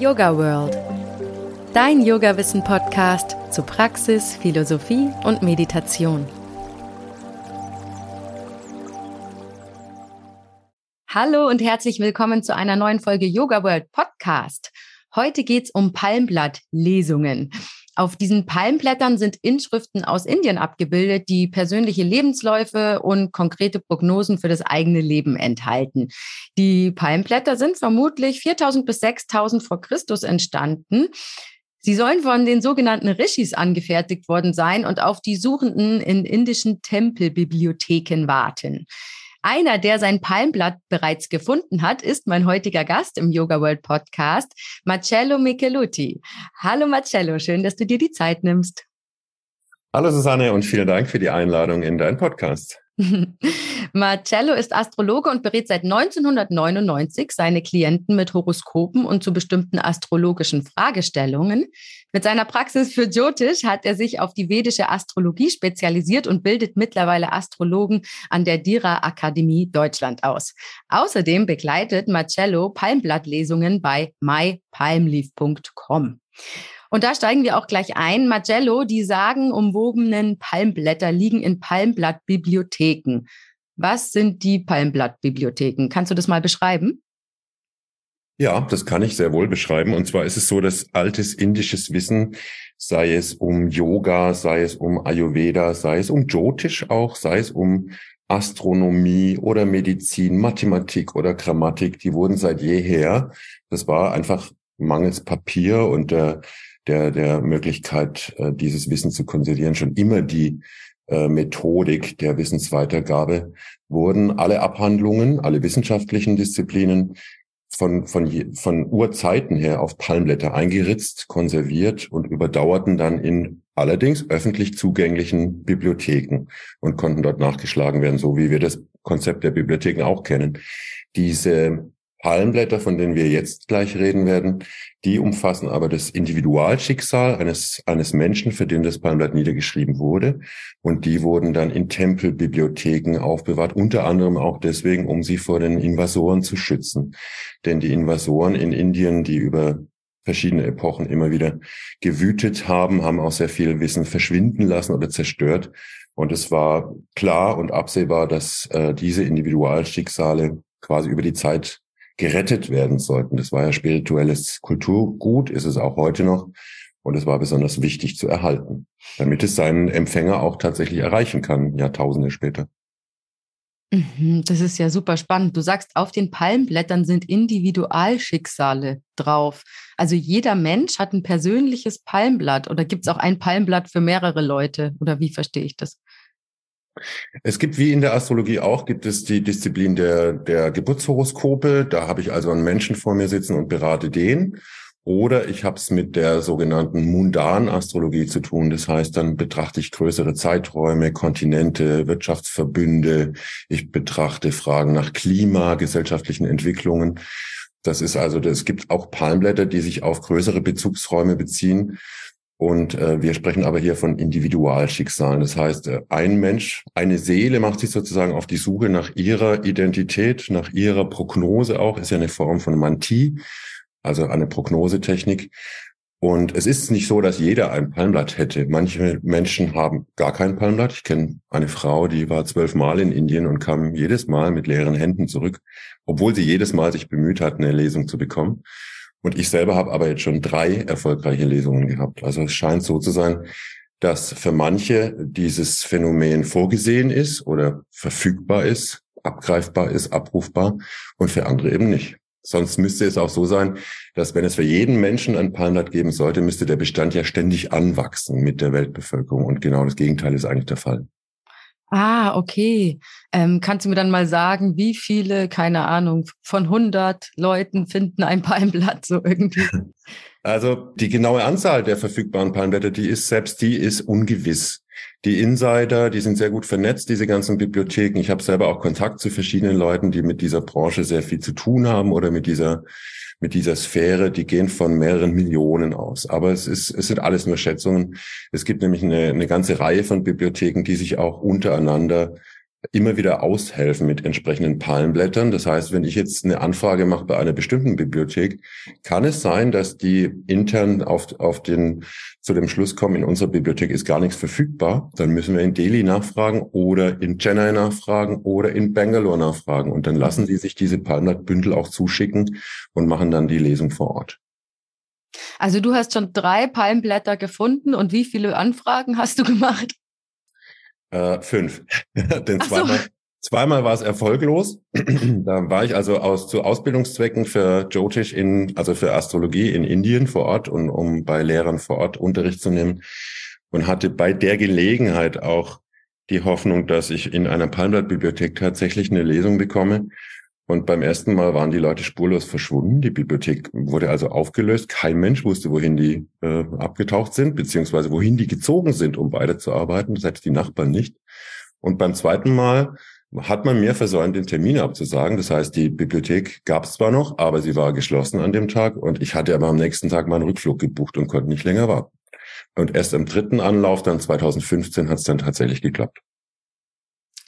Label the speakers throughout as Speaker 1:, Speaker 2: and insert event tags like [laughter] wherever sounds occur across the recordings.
Speaker 1: Yoga World. Dein Yoga-Wissen-Podcast zu Praxis, Philosophie und Meditation. Hallo und herzlich willkommen zu einer neuen Folge Yoga World Podcast. Heute geht's um Palmblattlesungen. Auf diesen Palmblättern sind Inschriften aus Indien abgebildet, die persönliche Lebensläufe und konkrete Prognosen für das eigene Leben enthalten. Die Palmblätter sind vermutlich 4000 bis 6000 vor Christus entstanden. Sie sollen von den sogenannten Rishis angefertigt worden sein und auf die Suchenden in indischen Tempelbibliotheken warten. Einer, der sein Palmblatt bereits gefunden hat, ist mein heutiger Gast im Yoga World Podcast, Marcello Micheluti. Hallo Marcello, schön, dass du dir die Zeit nimmst.
Speaker 2: Hallo Susanne und vielen Dank für die Einladung in deinen Podcast. [laughs]
Speaker 1: Marcello ist Astrologe und berät seit 1999 seine Klienten mit Horoskopen und zu bestimmten astrologischen Fragestellungen. Mit seiner Praxis für Jyotish hat er sich auf die vedische Astrologie spezialisiert und bildet mittlerweile Astrologen an der Dira Akademie Deutschland aus. Außerdem begleitet Marcello Palmblattlesungen bei mypalmleaf.com. Und da steigen wir auch gleich ein. Magello, die sagenumwobenen Palmblätter liegen in Palmblattbibliotheken. Was sind die Palmblattbibliotheken? Kannst du das mal beschreiben?
Speaker 2: Ja, das kann ich sehr wohl beschreiben. Und zwar ist es so, dass altes indisches Wissen, sei es um Yoga, sei es um Ayurveda, sei es um Jyotish auch, sei es um Astronomie oder Medizin, Mathematik oder Grammatik, die wurden seit jeher, das war einfach mangels Papier und der der, der Möglichkeit, äh, dieses Wissen zu konservieren, schon immer die äh, Methodik der Wissensweitergabe, wurden alle Abhandlungen, alle wissenschaftlichen Disziplinen von, von, von Urzeiten her auf Palmblätter eingeritzt, konserviert und überdauerten dann in allerdings öffentlich zugänglichen Bibliotheken und konnten dort nachgeschlagen werden, so wie wir das Konzept der Bibliotheken auch kennen. Diese Palmblätter, von denen wir jetzt gleich reden werden, die umfassen aber das Individualschicksal eines, eines Menschen, für den das Palmblatt niedergeschrieben wurde. Und die wurden dann in Tempelbibliotheken aufbewahrt, unter anderem auch deswegen, um sie vor den Invasoren zu schützen. Denn die Invasoren in Indien, die über verschiedene Epochen immer wieder gewütet haben, haben auch sehr viel Wissen verschwinden lassen oder zerstört. Und es war klar und absehbar, dass äh, diese Individualschicksale quasi über die Zeit gerettet werden sollten. Das war ja spirituelles Kulturgut, ist es auch heute noch. Und es war besonders wichtig zu erhalten, damit es seinen Empfänger auch tatsächlich erreichen kann, Jahrtausende später.
Speaker 1: Mhm, das ist ja super spannend. Du sagst, auf den Palmblättern sind Individualschicksale drauf. Also jeder Mensch hat ein persönliches Palmblatt oder gibt es auch ein Palmblatt für mehrere Leute? Oder wie verstehe ich das?
Speaker 2: Es gibt wie in der Astrologie auch, gibt es die Disziplin der, der Geburtshoroskope. Da habe ich also einen Menschen vor mir sitzen und berate den. Oder ich habe es mit der sogenannten mundanen Astrologie zu tun. Das heißt, dann betrachte ich größere Zeiträume, Kontinente, Wirtschaftsverbünde. Ich betrachte Fragen nach Klima, gesellschaftlichen Entwicklungen. Das ist also, es gibt auch Palmblätter, die sich auf größere Bezugsräume beziehen. Und äh, wir sprechen aber hier von Individualschicksalen. Das heißt, äh, ein Mensch, eine Seele macht sich sozusagen auf die Suche nach ihrer Identität, nach ihrer Prognose auch, ist ja eine Form von Mantie, also eine Prognosetechnik. Und es ist nicht so, dass jeder ein Palmblatt hätte. Manche Menschen haben gar kein Palmblatt. Ich kenne eine Frau, die war zwölfmal in Indien und kam jedes Mal mit leeren Händen zurück, obwohl sie jedes Mal sich bemüht hat, eine Lesung zu bekommen. Und ich selber habe aber jetzt schon drei erfolgreiche Lesungen gehabt. Also es scheint so zu sein, dass für manche dieses Phänomen vorgesehen ist oder verfügbar ist, abgreifbar ist, abrufbar und für andere eben nicht. Sonst müsste es auch so sein, dass wenn es für jeden Menschen ein Palmblatt geben sollte, müsste der Bestand ja ständig anwachsen mit der Weltbevölkerung. Und genau das Gegenteil ist eigentlich der Fall.
Speaker 1: Ah, okay. Ähm, kannst du mir dann mal sagen, wie viele, keine Ahnung, von 100 Leuten finden ein [laughs] Palmblatt so irgendwie?
Speaker 2: Also die genaue Anzahl der verfügbaren Palmblätter, die ist selbst die ist ungewiss. Die Insider, die sind sehr gut vernetzt, diese ganzen Bibliotheken. Ich habe selber auch Kontakt zu verschiedenen Leuten, die mit dieser Branche sehr viel zu tun haben oder mit dieser mit dieser Sphäre, die gehen von mehreren Millionen aus. Aber es ist, es sind alles nur Schätzungen. Es gibt nämlich eine, eine ganze Reihe von Bibliotheken, die sich auch untereinander immer wieder aushelfen mit entsprechenden Palmblättern. Das heißt, wenn ich jetzt eine Anfrage mache bei einer bestimmten Bibliothek, kann es sein, dass die intern auf, auf den, zu dem Schluss kommen, in unserer Bibliothek ist gar nichts verfügbar. Dann müssen wir in Delhi nachfragen oder in Chennai nachfragen oder in Bangalore nachfragen. Und dann lassen sie sich diese Palmblattbündel auch zuschicken und machen dann die Lesung vor Ort.
Speaker 1: Also du hast schon drei Palmblätter gefunden und wie viele Anfragen hast du gemacht?
Speaker 2: Äh, fünf. [laughs] Denn zweimal, so. zweimal war es erfolglos. [clears throat] da war ich also aus, zu Ausbildungszwecken für Jyotish in, also für Astrologie in Indien vor Ort und um bei Lehrern vor Ort Unterricht zu nehmen und hatte bei der Gelegenheit auch die Hoffnung, dass ich in einer Palmblattbibliothek tatsächlich eine Lesung bekomme. Und beim ersten Mal waren die Leute spurlos verschwunden. Die Bibliothek wurde also aufgelöst. Kein Mensch wusste, wohin die äh, abgetaucht sind, beziehungsweise wohin die gezogen sind, um weiterzuarbeiten, selbst die Nachbarn nicht. Und beim zweiten Mal hat man mehr versäumt, den Termin abzusagen. Das heißt, die Bibliothek gab es zwar noch, aber sie war geschlossen an dem Tag und ich hatte aber am nächsten Tag meinen Rückflug gebucht und konnte nicht länger warten. Und erst im dritten Anlauf, dann 2015, hat es dann tatsächlich geklappt.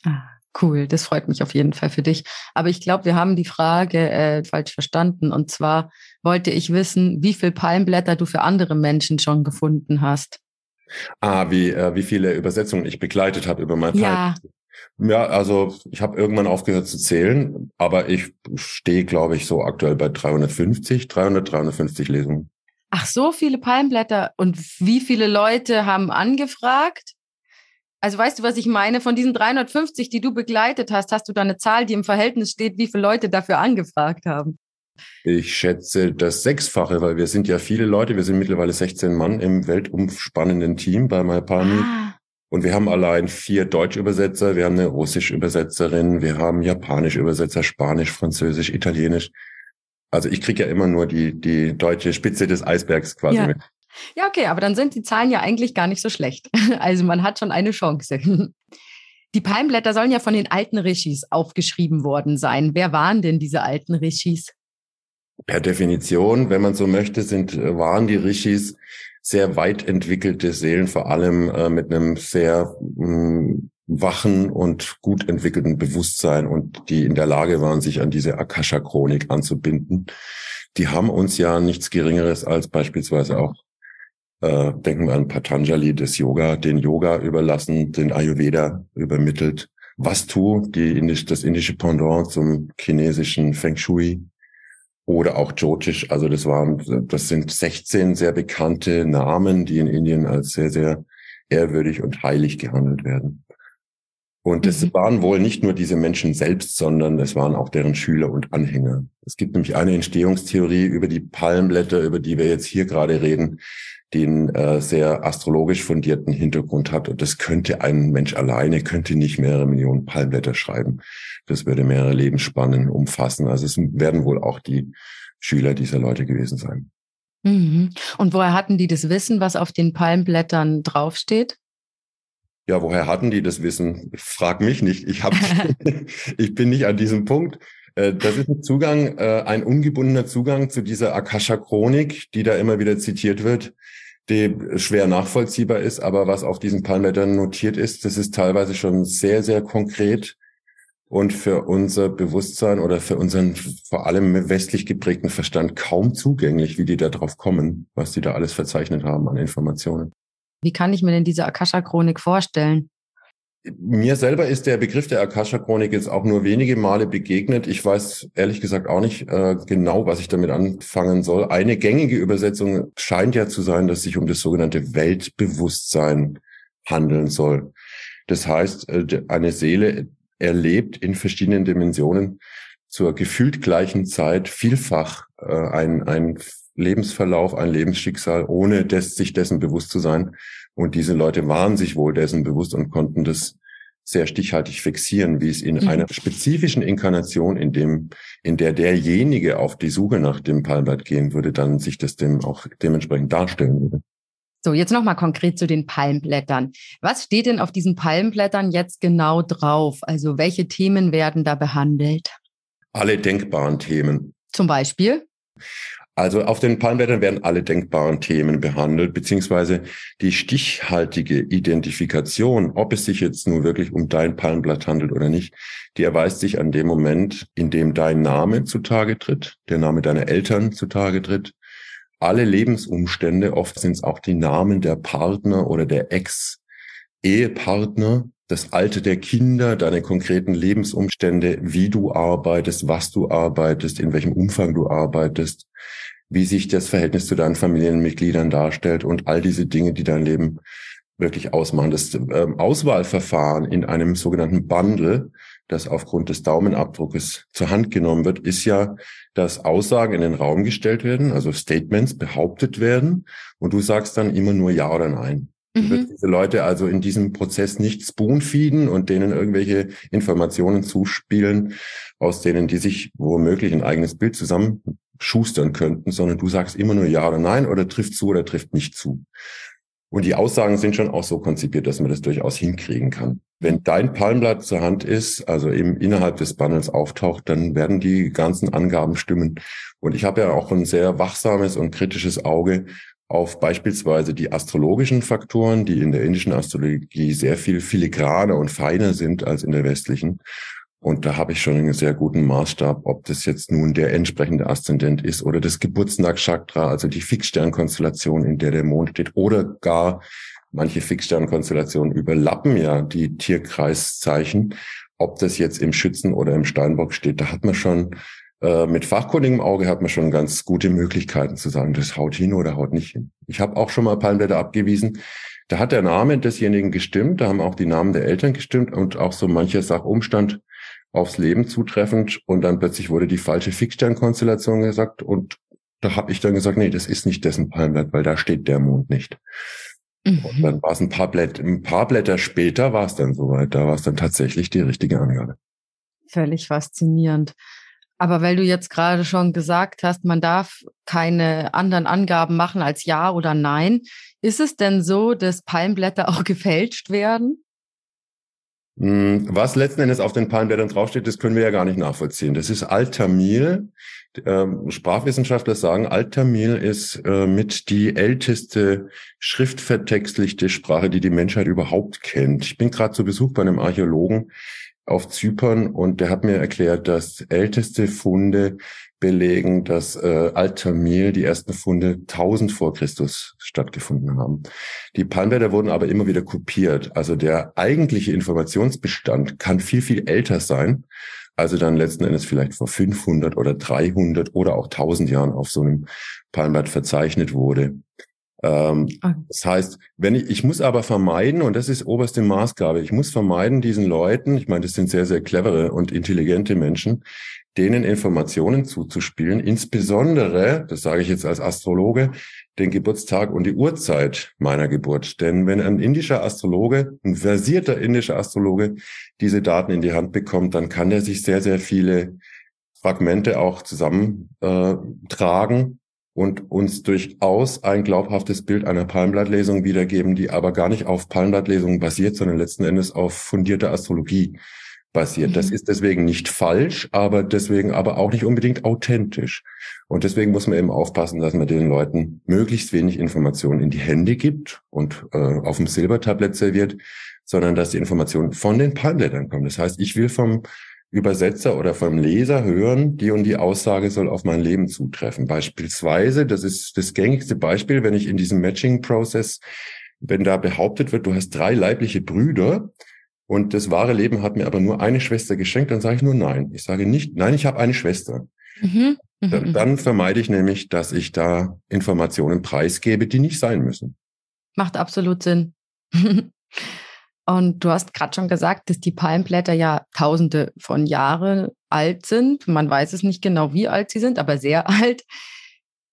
Speaker 1: Ah. Cool, das freut mich auf jeden Fall für dich. Aber ich glaube, wir haben die Frage äh, falsch verstanden. Und zwar wollte ich wissen, wie viel Palmblätter du für andere Menschen schon gefunden hast.
Speaker 2: Ah, wie, äh, wie viele Übersetzungen ich begleitet habe über mein ja. Ja, also ich habe irgendwann aufgehört zu zählen, aber ich stehe, glaube ich, so aktuell bei 350, 300, 350 Lesungen.
Speaker 1: Ach, so viele Palmblätter. Und wie viele Leute haben angefragt? Also weißt du, was ich meine? Von diesen 350, die du begleitet hast, hast du da eine Zahl, die im Verhältnis steht, wie viele Leute dafür angefragt haben?
Speaker 2: Ich schätze das Sechsfache, weil wir sind ja viele Leute. Wir sind mittlerweile 16 Mann im weltumspannenden Team bei MyPalmi. Ah. Und wir haben allein vier Deutsch-Übersetzer, wir haben eine Russisch-Übersetzerin, wir haben Japanisch-Übersetzer, Spanisch, Französisch, Italienisch. Also ich kriege ja immer nur die, die deutsche Spitze des Eisbergs quasi ja. mit.
Speaker 1: Ja, okay, aber dann sind die Zahlen ja eigentlich gar nicht so schlecht. [laughs] Also man hat schon eine Chance. [laughs] Die Palmblätter sollen ja von den alten Rishis aufgeschrieben worden sein. Wer waren denn diese alten Rishis?
Speaker 2: Per Definition, wenn man so möchte, sind, waren die Rishis sehr weit entwickelte Seelen, vor allem äh, mit einem sehr mh, mm, wachen und gut entwickelten Bewusstsein und die in der Lage waren, sich an diese Akasha-Chronik anzubinden. Die haben uns ja nichts Geringeres als beispielsweise auch äh, denken wir an Patanjali, das Yoga, den Yoga überlassen, den Ayurveda übermittelt. Vastu, die indisch, das indische Pendant zum chinesischen Feng Shui oder auch Jyotish. Also das waren, das sind 16 sehr bekannte Namen, die in Indien als sehr, sehr ehrwürdig und heilig gehandelt werden. Und es mhm. waren wohl nicht nur diese Menschen selbst, sondern es waren auch deren Schüler und Anhänger. Es gibt nämlich eine Entstehungstheorie über die Palmblätter, über die wir jetzt hier gerade reden, den äh, sehr astrologisch fundierten Hintergrund hat. Und das könnte ein Mensch alleine, könnte nicht mehrere Millionen Palmblätter schreiben. Das würde mehrere Lebensspannen umfassen. Also es werden wohl auch die Schüler dieser Leute gewesen sein.
Speaker 1: Mhm. Und woher hatten die das Wissen, was auf den Palmblättern draufsteht?
Speaker 2: Ja, woher hatten die das Wissen? Frag mich nicht. Ich hab, [laughs] [laughs] ich bin nicht an diesem Punkt. Äh, das ist ein Zugang, äh, ein ungebundener Zugang zu dieser Akasha-Chronik, die da immer wieder zitiert wird die schwer nachvollziehbar ist, aber was auf diesen Palmblättern notiert ist, das ist teilweise schon sehr, sehr konkret und für unser Bewusstsein oder für unseren vor allem westlich geprägten Verstand kaum zugänglich, wie die da drauf kommen, was die da alles verzeichnet haben an Informationen.
Speaker 1: Wie kann ich mir denn diese Akasha-Chronik vorstellen?
Speaker 2: Mir selber ist der Begriff der Akasha-Chronik jetzt auch nur wenige Male begegnet. Ich weiß ehrlich gesagt auch nicht äh, genau, was ich damit anfangen soll. Eine gängige Übersetzung scheint ja zu sein, dass sich um das sogenannte Weltbewusstsein handeln soll. Das heißt, äh, eine Seele erlebt in verschiedenen Dimensionen zur gefühlt gleichen Zeit vielfach äh, ein, ein Lebensverlauf, ein Lebensschicksal, ohne des, sich dessen bewusst zu sein. Und diese Leute waren sich wohl dessen bewusst und konnten das sehr stichhaltig fixieren, wie es in mhm. einer spezifischen Inkarnation, in dem, in der derjenige auf die Suche nach dem Palmblatt gehen würde, dann sich das dem auch dementsprechend darstellen würde.
Speaker 1: So, jetzt nochmal konkret zu den Palmblättern. Was steht denn auf diesen Palmblättern jetzt genau drauf? Also welche Themen werden da behandelt?
Speaker 2: Alle denkbaren Themen.
Speaker 1: Zum Beispiel?
Speaker 2: Also auf den Palmblättern werden alle denkbaren Themen behandelt, beziehungsweise die stichhaltige Identifikation, ob es sich jetzt nur wirklich um dein Palmblatt handelt oder nicht, die erweist sich an dem Moment, in dem dein Name zutage tritt, der Name deiner Eltern zutage tritt, alle Lebensumstände, oft sind es auch die Namen der Partner oder der Ex-Ehepartner, das Alter der Kinder, deine konkreten Lebensumstände, wie du arbeitest, was du arbeitest, in welchem Umfang du arbeitest, wie sich das Verhältnis zu deinen Familienmitgliedern darstellt und all diese Dinge, die dein Leben wirklich ausmachen. Das ähm, Auswahlverfahren in einem sogenannten Bundle, das aufgrund des Daumenabdruckes zur Hand genommen wird, ist ja, dass Aussagen in den Raum gestellt werden, also Statements behauptet werden und du sagst dann immer nur Ja oder Nein. Du wirst mhm. diese Leute also in diesem Prozess nicht spoonfeeden und denen irgendwelche Informationen zuspielen, aus denen die sich womöglich ein eigenes Bild zusammenschustern könnten, sondern du sagst immer nur Ja oder Nein oder trifft zu oder trifft nicht zu. Und die Aussagen sind schon auch so konzipiert, dass man das durchaus hinkriegen kann. Wenn dein Palmblatt zur Hand ist, also eben innerhalb des Bundles auftaucht, dann werden die ganzen Angaben stimmen. Und ich habe ja auch ein sehr wachsames und kritisches Auge auf beispielsweise die astrologischen Faktoren, die in der indischen Astrologie sehr viel filigraner und feiner sind als in der westlichen. Und da habe ich schon einen sehr guten Maßstab, ob das jetzt nun der entsprechende Aszendent ist oder das Geburtsnachchakra, also die Fixsternkonstellation, in der der Mond steht, oder gar manche Fixsternkonstellationen überlappen ja die Tierkreiszeichen. Ob das jetzt im Schützen oder im Steinbock steht, da hat man schon äh, mit fachkundigem Auge hat man schon ganz gute Möglichkeiten zu sagen, das haut hin oder haut nicht hin. Ich habe auch schon mal Palmblätter abgewiesen. Da hat der Name desjenigen gestimmt, da haben auch die Namen der Eltern gestimmt und auch so mancher Sachumstand aufs Leben zutreffend und dann plötzlich wurde die falsche Fixsternkonstellation gesagt und da habe ich dann gesagt, nee, das ist nicht dessen Palmblatt, weil da steht der Mond nicht. Mhm. Und dann war es ein paar Blätter, ein paar Blätter später war es dann soweit, da war es dann tatsächlich die richtige Angabe.
Speaker 1: Völlig faszinierend. Aber weil du jetzt gerade schon gesagt hast, man darf keine anderen Angaben machen als Ja oder Nein, ist es denn so, dass Palmblätter [laughs] auch gefälscht werden?
Speaker 2: Hm, was letzten Endes auf den Palmblättern draufsteht, das können wir ja gar nicht nachvollziehen. Das ist Altamil. Ähm, Sprachwissenschaftler sagen, Altamil ist äh, mit die älteste schriftvertextlichte Sprache, die die Menschheit überhaupt kennt. Ich bin gerade zu Besuch bei einem Archäologen auf Zypern und der hat mir erklärt, dass älteste Funde belegen, dass äh, Altamil, die ersten Funde 1000 vor Christus stattgefunden haben. Die Palmblätter wurden aber immer wieder kopiert. Also der eigentliche Informationsbestand kann viel, viel älter sein, also dann letzten Endes vielleicht vor 500 oder 300 oder auch 1000 Jahren auf so einem Palmblatt verzeichnet wurde. Ähm, ah. Das heißt, wenn ich, ich muss aber vermeiden, und das ist oberste Maßgabe, ich muss vermeiden, diesen Leuten, ich meine, das sind sehr, sehr clevere und intelligente Menschen, denen Informationen zuzuspielen, insbesondere, das sage ich jetzt als Astrologe, den Geburtstag und die Uhrzeit meiner Geburt. Denn wenn ein indischer Astrologe, ein versierter indischer Astrologe diese Daten in die Hand bekommt, dann kann er sich sehr, sehr viele Fragmente auch zusammentragen äh, und uns durchaus ein glaubhaftes Bild einer Palmblattlesung wiedergeben, die aber gar nicht auf Palmblattlesungen basiert, sondern letzten Endes auf fundierter Astrologie basiert. Mhm. Das ist deswegen nicht falsch, aber deswegen aber auch nicht unbedingt authentisch. Und deswegen muss man eben aufpassen, dass man den Leuten möglichst wenig Informationen in die Hände gibt und äh, auf dem Silbertablett serviert, sondern dass die Informationen von den Palmblättern kommen. Das heißt, ich will vom Übersetzer oder vom Leser hören, die und die Aussage soll auf mein Leben zutreffen. Beispielsweise, das ist das gängigste Beispiel, wenn ich in diesem Matching-Prozess, wenn da behauptet wird, du hast drei leibliche Brüder und das wahre Leben hat mir aber nur eine Schwester geschenkt, dann sage ich nur nein. Ich sage nicht, nein, ich habe eine Schwester. Mhm. Mhm. Dann, dann vermeide ich nämlich, dass ich da Informationen preisgebe, die nicht sein müssen.
Speaker 1: Macht absolut Sinn. [laughs] Und du hast gerade schon gesagt, dass die Palmblätter ja tausende von Jahren alt sind. Man weiß es nicht genau, wie alt sie sind, aber sehr [laughs] alt.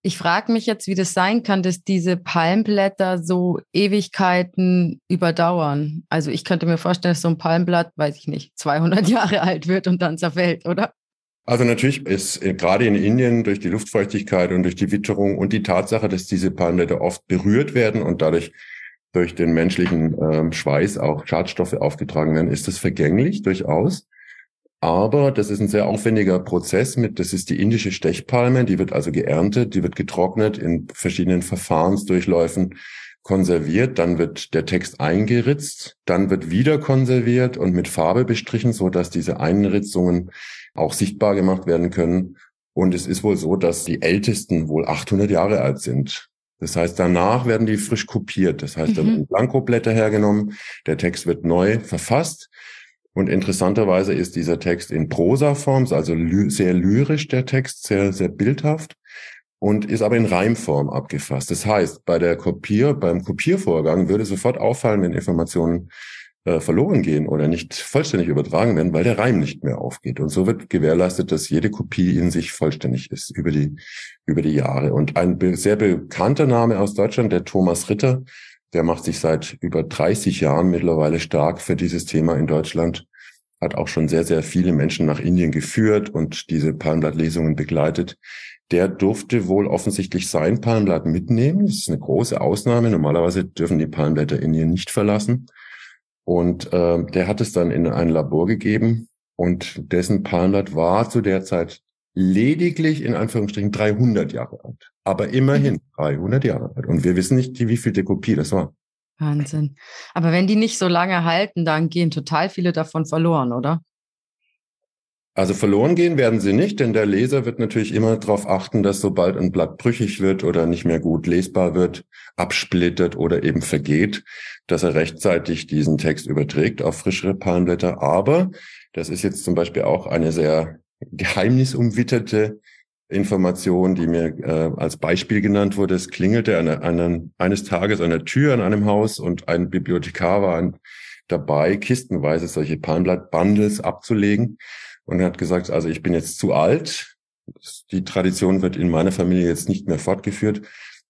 Speaker 1: Ich frage mich jetzt, wie das sein kann, dass diese Palmblätter so Ewigkeiten überdauern. Also ich könnte mir vorstellen, dass so ein Palmblatt, weiß ich nicht, 200 [laughs] Jahre alt wird und dann zerfällt, oder?
Speaker 2: Also natürlich ist äh, gerade in Indien durch die Luftfeuchtigkeit und durch die Witterung und die Tatsache, dass diese Palmblätter oft berührt werden und dadurch durch den menschlichen ähm, Schweiß auch Schadstoffe aufgetragen werden, ist das vergänglich durchaus. Aber das ist ein sehr aufwendiger Prozess mit, das ist die indische Stechpalme, die wird also geerntet, die wird getrocknet in verschiedenen Verfahrensdurchläufen konserviert, dann wird der Text eingeritzt, dann wird wieder konserviert und mit Farbe bestrichen, so dass diese Einritzungen auch sichtbar gemacht werden können. Und es ist wohl so, dass die ältesten wohl 800 Jahre alt sind. Das heißt, danach werden die frisch kopiert. Das heißt, da werden mhm. Blankoblätter hergenommen, der Text wird neu verfasst. Und interessanterweise ist dieser Text in Prosaform, also ly sehr lyrisch der Text, sehr, sehr bildhaft und ist aber in Reimform abgefasst. Das heißt, bei der Kopier, beim Kopiervorgang würde sofort auffallen, wenn Informationen äh, verloren gehen oder nicht vollständig übertragen werden, weil der Reim nicht mehr aufgeht. Und so wird gewährleistet, dass jede Kopie in sich vollständig ist über die, über die Jahre. Und ein sehr bekannter Name aus Deutschland, der Thomas Ritter, der macht sich seit über 30 Jahren mittlerweile stark für dieses Thema in Deutschland, hat auch schon sehr, sehr viele Menschen nach Indien geführt und diese Palmblattlesungen begleitet der durfte wohl offensichtlich sein Palmblatt mitnehmen. Das ist eine große Ausnahme. Normalerweise dürfen die Palmblätter Indien nicht verlassen. Und äh, der hat es dann in ein Labor gegeben und dessen Palmblatt war zu der Zeit lediglich in Anführungsstrichen 300 Jahre alt. Aber immerhin 300 mhm. Jahre alt. Und wir wissen nicht, wie viel der Kopie das war.
Speaker 1: Wahnsinn. Aber wenn die nicht so lange halten, dann gehen total viele davon verloren, oder?
Speaker 2: Also verloren gehen werden sie nicht, denn der Leser wird natürlich immer darauf achten, dass sobald ein Blatt brüchig wird oder nicht mehr gut lesbar wird, absplittert oder eben vergeht, dass er rechtzeitig diesen Text überträgt auf frischere Palmblätter. Aber das ist jetzt zum Beispiel auch eine sehr geheimnisumwitterte Information, die mir äh, als Beispiel genannt wurde. Es klingelte eine, eine, eines Tages an der Tür in einem Haus und ein Bibliothekar war dabei, kistenweise solche Palmblatt-Bundles abzulegen und er hat gesagt, also ich bin jetzt zu alt. Die Tradition wird in meiner Familie jetzt nicht mehr fortgeführt.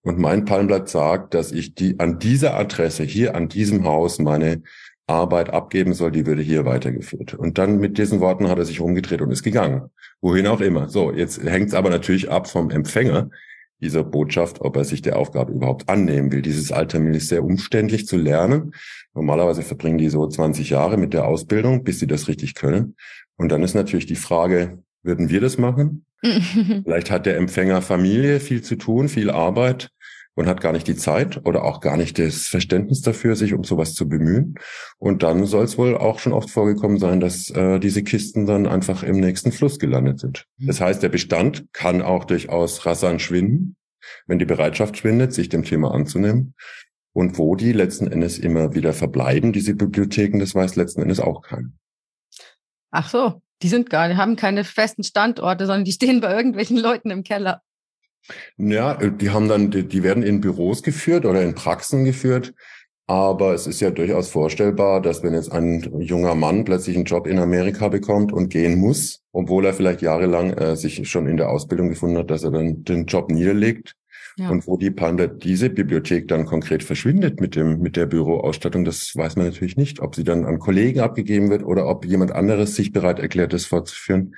Speaker 2: Und mein Palmblatt sagt, dass ich die an dieser Adresse hier an diesem Haus meine Arbeit abgeben soll, die würde hier weitergeführt. Und dann mit diesen Worten hat er sich umgedreht und ist gegangen. Wohin auch immer. So, jetzt hängt es aber natürlich ab vom Empfänger dieser Botschaft, ob er sich der Aufgabe überhaupt annehmen will. Dieses Altermil ist sehr umständlich zu lernen. Normalerweise verbringen die so 20 Jahre mit der Ausbildung, bis sie das richtig können. Und dann ist natürlich die Frage, würden wir das machen? [laughs] Vielleicht hat der Empfänger Familie, viel zu tun, viel Arbeit und hat gar nicht die Zeit oder auch gar nicht das Verständnis dafür, sich um sowas zu bemühen. Und dann soll es wohl auch schon oft vorgekommen sein, dass äh, diese Kisten dann einfach im nächsten Fluss gelandet sind. Mhm. Das heißt, der Bestand kann auch durchaus rasant schwinden, wenn die Bereitschaft schwindet, sich dem Thema anzunehmen. Und wo die letzten Endes immer wieder verbleiben, diese Bibliotheken, das weiß letzten Endes auch keiner.
Speaker 1: Ach so, die sind gar, die haben keine festen Standorte, sondern die stehen bei irgendwelchen Leuten im Keller.
Speaker 2: Ja, die haben dann, die, die werden in Büros geführt oder in Praxen geführt. Aber es ist ja durchaus vorstellbar, dass wenn jetzt ein junger Mann plötzlich einen Job in Amerika bekommt und gehen muss, obwohl er vielleicht jahrelang äh, sich schon in der Ausbildung gefunden hat, dass er dann den Job niederlegt, ja. Und wo die Panda, diese Bibliothek dann konkret verschwindet mit dem, mit der Büroausstattung, das weiß man natürlich nicht. Ob sie dann an Kollegen abgegeben wird oder ob jemand anderes sich bereit erklärt, das fortzuführen.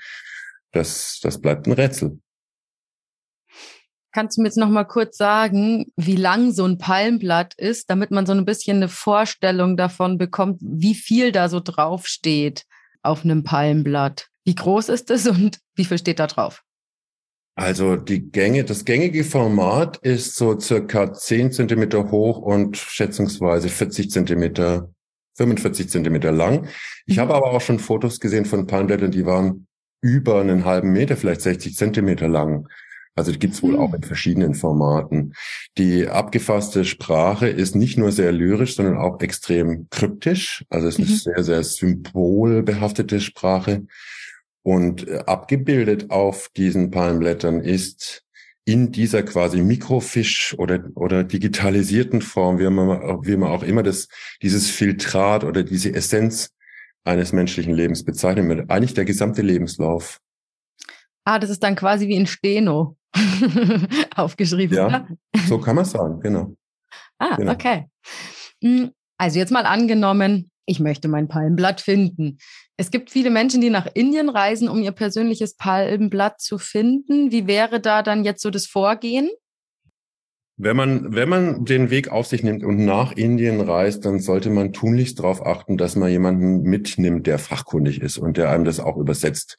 Speaker 2: Das, das bleibt ein Rätsel.
Speaker 1: Kannst du mir jetzt noch mal kurz sagen, wie lang so ein Palmblatt ist, damit man so ein bisschen eine Vorstellung davon bekommt, wie viel da so draufsteht auf einem Palmblatt? Wie groß ist es und wie viel steht da drauf?
Speaker 2: Also die Gänge, das gängige Format ist so circa 10 Zentimeter hoch und schätzungsweise 40 Zentimeter, 45 Zentimeter lang. Ich mhm. habe aber auch schon Fotos gesehen von Palmblättern, die waren über einen halben Meter, vielleicht 60 Zentimeter lang. Also die gibt's wohl mhm. auch in verschiedenen Formaten. Die abgefasste Sprache ist nicht nur sehr lyrisch, sondern auch extrem kryptisch. Also es ist mhm. eine sehr, sehr symbolbehaftete Sprache. Und äh, abgebildet auf diesen Palmblättern ist in dieser quasi Mikrofisch oder, oder digitalisierten Form, wie man, wie man auch immer das, dieses Filtrat oder diese Essenz eines menschlichen Lebens bezeichnet wird. Eigentlich der gesamte Lebenslauf.
Speaker 1: Ah, das ist dann quasi wie in Steno [laughs] aufgeschrieben.
Speaker 2: Ja, oder? so kann man sagen, genau.
Speaker 1: Ah, genau. okay. Hm, also jetzt mal angenommen, ich möchte mein Palmblatt finden. Es gibt viele Menschen, die nach Indien reisen, um ihr persönliches Palmblatt zu finden. Wie wäre da dann jetzt so das Vorgehen?
Speaker 2: Wenn man, wenn man den Weg auf sich nimmt und nach Indien reist, dann sollte man tunlichst darauf achten, dass man jemanden mitnimmt, der fachkundig ist und der einem das auch übersetzt.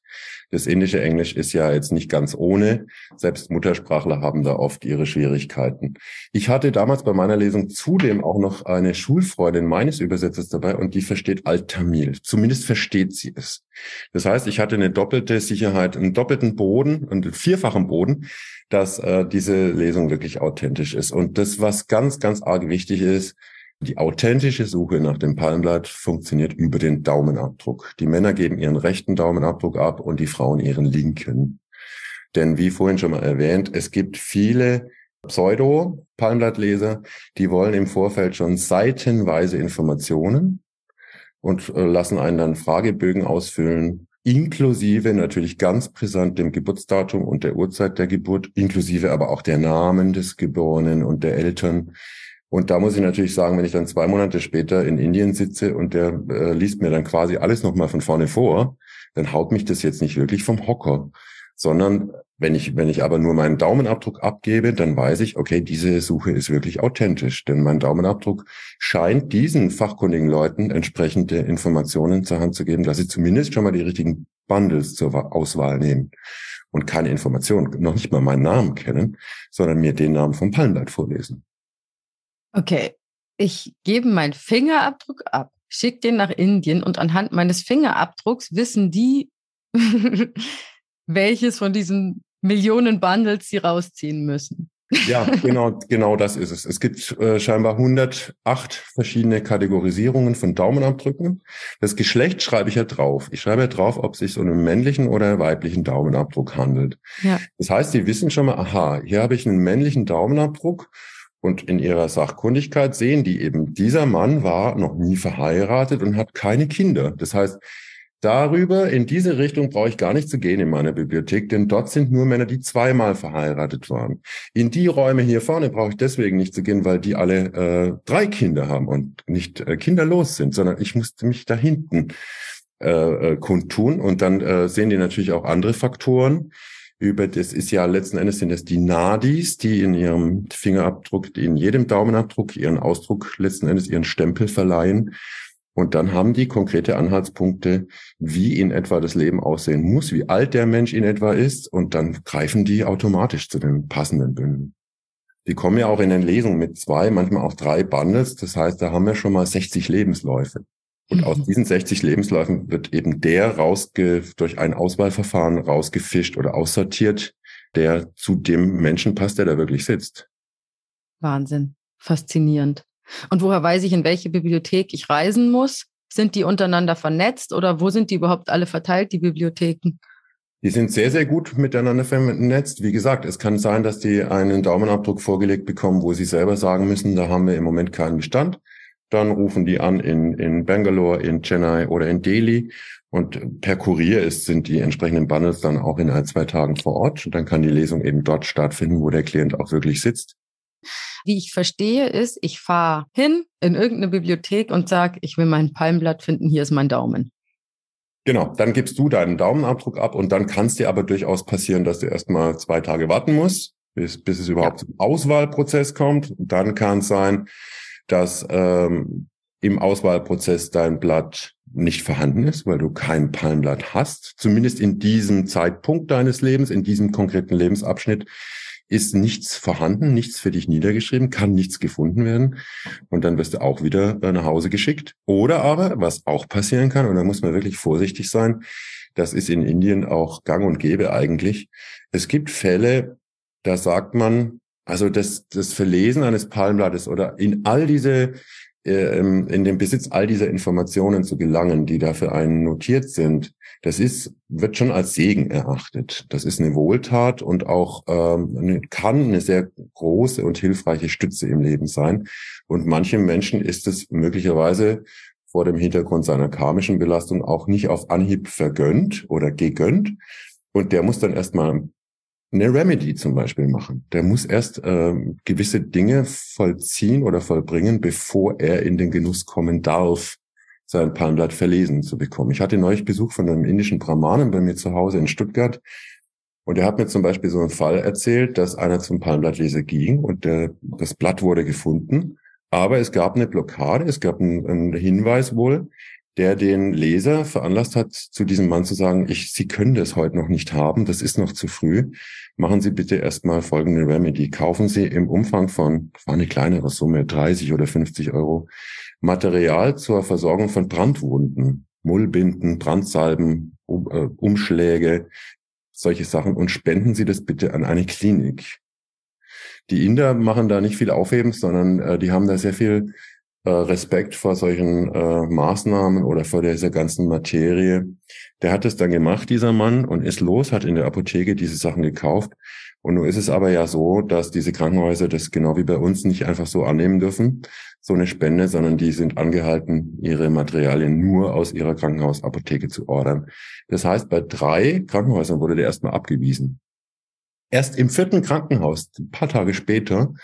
Speaker 2: Das indische Englisch ist ja jetzt nicht ganz ohne. Selbst Muttersprachler haben da oft ihre Schwierigkeiten. Ich hatte damals bei meiner Lesung zudem auch noch eine Schulfreundin meines Übersetzers dabei und die versteht Alt-Tamil. Zumindest versteht sie es. Das heißt, ich hatte eine doppelte Sicherheit, einen doppelten Boden und einen vierfachen Boden dass äh, diese Lesung wirklich authentisch ist. Und das, was ganz, ganz arg wichtig ist, die authentische Suche nach dem Palmblatt funktioniert über den Daumenabdruck. Die Männer geben ihren rechten Daumenabdruck ab und die Frauen ihren linken. Denn wie vorhin schon mal erwähnt, es gibt viele Pseudo-Palmblattleser, die wollen im Vorfeld schon seitenweise Informationen und äh, lassen einen dann Fragebögen ausfüllen inklusive natürlich ganz brisant dem Geburtsdatum und der Uhrzeit der Geburt, inklusive aber auch der Namen des Geborenen und der Eltern. Und da muss ich natürlich sagen, wenn ich dann zwei Monate später in Indien sitze und der äh, liest mir dann quasi alles nochmal von vorne vor, dann haut mich das jetzt nicht wirklich vom Hocker, sondern wenn ich, wenn ich aber nur meinen Daumenabdruck abgebe, dann weiß ich, okay, diese Suche ist wirklich authentisch, denn mein Daumenabdruck scheint diesen fachkundigen Leuten entsprechende Informationen zur Hand zu geben, dass sie zumindest schon mal die richtigen Bundles zur Auswahl nehmen und keine Informationen, noch nicht mal meinen Namen kennen, sondern mir den Namen vom Palmblatt vorlesen.
Speaker 1: Okay, ich gebe meinen Fingerabdruck ab, schicke den nach Indien und anhand meines Fingerabdrucks wissen die, [laughs] welches von diesen Millionen Bundles sie rausziehen müssen.
Speaker 2: Ja, genau, genau das ist es. Es gibt äh, scheinbar 108 verschiedene Kategorisierungen von Daumenabdrücken. Das Geschlecht schreibe ich ja drauf. Ich schreibe ja drauf, ob es sich um einen männlichen oder einen weiblichen Daumenabdruck handelt. Ja. Das heißt, die wissen schon mal, aha, hier habe ich einen männlichen Daumenabdruck und in ihrer Sachkundigkeit sehen die eben, dieser Mann war noch nie verheiratet und hat keine Kinder. Das heißt, Darüber, in diese Richtung brauche ich gar nicht zu gehen in meiner Bibliothek, denn dort sind nur Männer, die zweimal verheiratet waren. In die Räume hier vorne brauche ich deswegen nicht zu gehen, weil die alle äh, drei Kinder haben und nicht äh, kinderlos sind, sondern ich musste mich da hinten äh, äh, kundtun und dann äh, sehen die natürlich auch andere Faktoren. Über das ist ja letzten Endes sind es die Nadis, die in ihrem Fingerabdruck, in jedem Daumenabdruck ihren Ausdruck letzten Endes ihren Stempel verleihen. Und dann haben die konkrete Anhaltspunkte, wie in etwa das Leben aussehen muss, wie alt der Mensch in etwa ist. Und dann greifen die automatisch zu den passenden Bünden. Die kommen ja auch in den Lesungen mit zwei, manchmal auch drei Bundles. Das heißt, da haben wir schon mal 60 Lebensläufe. Und mhm. aus diesen 60 Lebensläufen wird eben der rausge durch ein Auswahlverfahren rausgefischt oder aussortiert, der zu dem Menschen passt, der da wirklich sitzt.
Speaker 1: Wahnsinn. Faszinierend. Und woher weiß ich, in welche Bibliothek ich reisen muss? Sind die untereinander vernetzt oder wo sind die überhaupt alle verteilt, die Bibliotheken?
Speaker 2: Die sind sehr, sehr gut miteinander vernetzt. Wie gesagt, es kann sein, dass die einen Daumenabdruck vorgelegt bekommen, wo sie selber sagen müssen, da haben wir im Moment keinen Bestand. Dann rufen die an in, in Bangalore, in Chennai oder in Delhi. Und per Kurier ist, sind die entsprechenden Bundles dann auch in ein, zwei Tagen vor Ort. Und dann kann die Lesung eben dort stattfinden, wo der Klient auch wirklich sitzt.
Speaker 1: Wie ich verstehe, ist, ich fahre hin in irgendeine Bibliothek und sage, ich will mein Palmblatt finden, hier ist mein Daumen.
Speaker 2: Genau, dann gibst du deinen Daumenabdruck ab und dann kann es dir aber durchaus passieren, dass du erstmal zwei Tage warten musst, bis, bis es überhaupt ja. zum Auswahlprozess kommt. dann kann es sein, dass ähm, im Auswahlprozess dein Blatt nicht vorhanden ist, weil du kein Palmblatt hast, zumindest in diesem Zeitpunkt deines Lebens, in diesem konkreten Lebensabschnitt ist nichts vorhanden, nichts für dich niedergeschrieben, kann nichts gefunden werden. Und dann wirst du auch wieder äh, nach Hause geschickt. Oder aber, was auch passieren kann, und da muss man wirklich vorsichtig sein, das ist in Indien auch gang und gäbe eigentlich. Es gibt Fälle, da sagt man, also das, das Verlesen eines Palmblattes oder in all diese in den Besitz all dieser Informationen zu gelangen, die da für einen notiert sind, das ist, wird schon als Segen erachtet. Das ist eine Wohltat und auch ähm, kann eine sehr große und hilfreiche Stütze im Leben sein. Und manchem Menschen ist es möglicherweise vor dem Hintergrund seiner karmischen Belastung auch nicht auf Anhieb vergönnt oder gegönnt. Und der muss dann erstmal eine Remedy zum Beispiel machen. Der muss erst ähm, gewisse Dinge vollziehen oder vollbringen, bevor er in den Genuss kommen darf, sein Palmblatt verlesen zu bekommen. Ich hatte neulich Besuch von einem indischen Brahmanen bei mir zu Hause in Stuttgart. Und er hat mir zum Beispiel so einen Fall erzählt, dass einer zum Palmblattleser ging und der, das Blatt wurde gefunden, aber es gab eine Blockade, es gab einen, einen Hinweis wohl, der den Leser veranlasst hat, zu diesem Mann zu sagen, ich, Sie können das heute noch nicht haben, das ist noch zu früh. Machen Sie bitte erstmal folgende Remedy. Kaufen Sie im Umfang von, war eine kleinere Summe, 30 oder 50 Euro, Material zur Versorgung von Brandwunden, Mullbinden, Brandsalben, um, äh, Umschläge, solche Sachen und spenden Sie das bitte an eine Klinik. Die Inder machen da nicht viel Aufhebens, sondern äh, die haben da sehr viel Respekt vor solchen äh, Maßnahmen oder vor dieser ganzen Materie. Der hat es dann gemacht, dieser Mann, und ist los, hat in der Apotheke diese Sachen gekauft. Und nun ist es aber ja so, dass diese Krankenhäuser das genau wie bei uns nicht einfach so annehmen dürfen, so eine Spende, sondern die sind angehalten, ihre Materialien nur aus ihrer Krankenhausapotheke zu ordern. Das heißt, bei drei Krankenhäusern wurde der erstmal abgewiesen. Erst im vierten Krankenhaus, ein paar Tage später,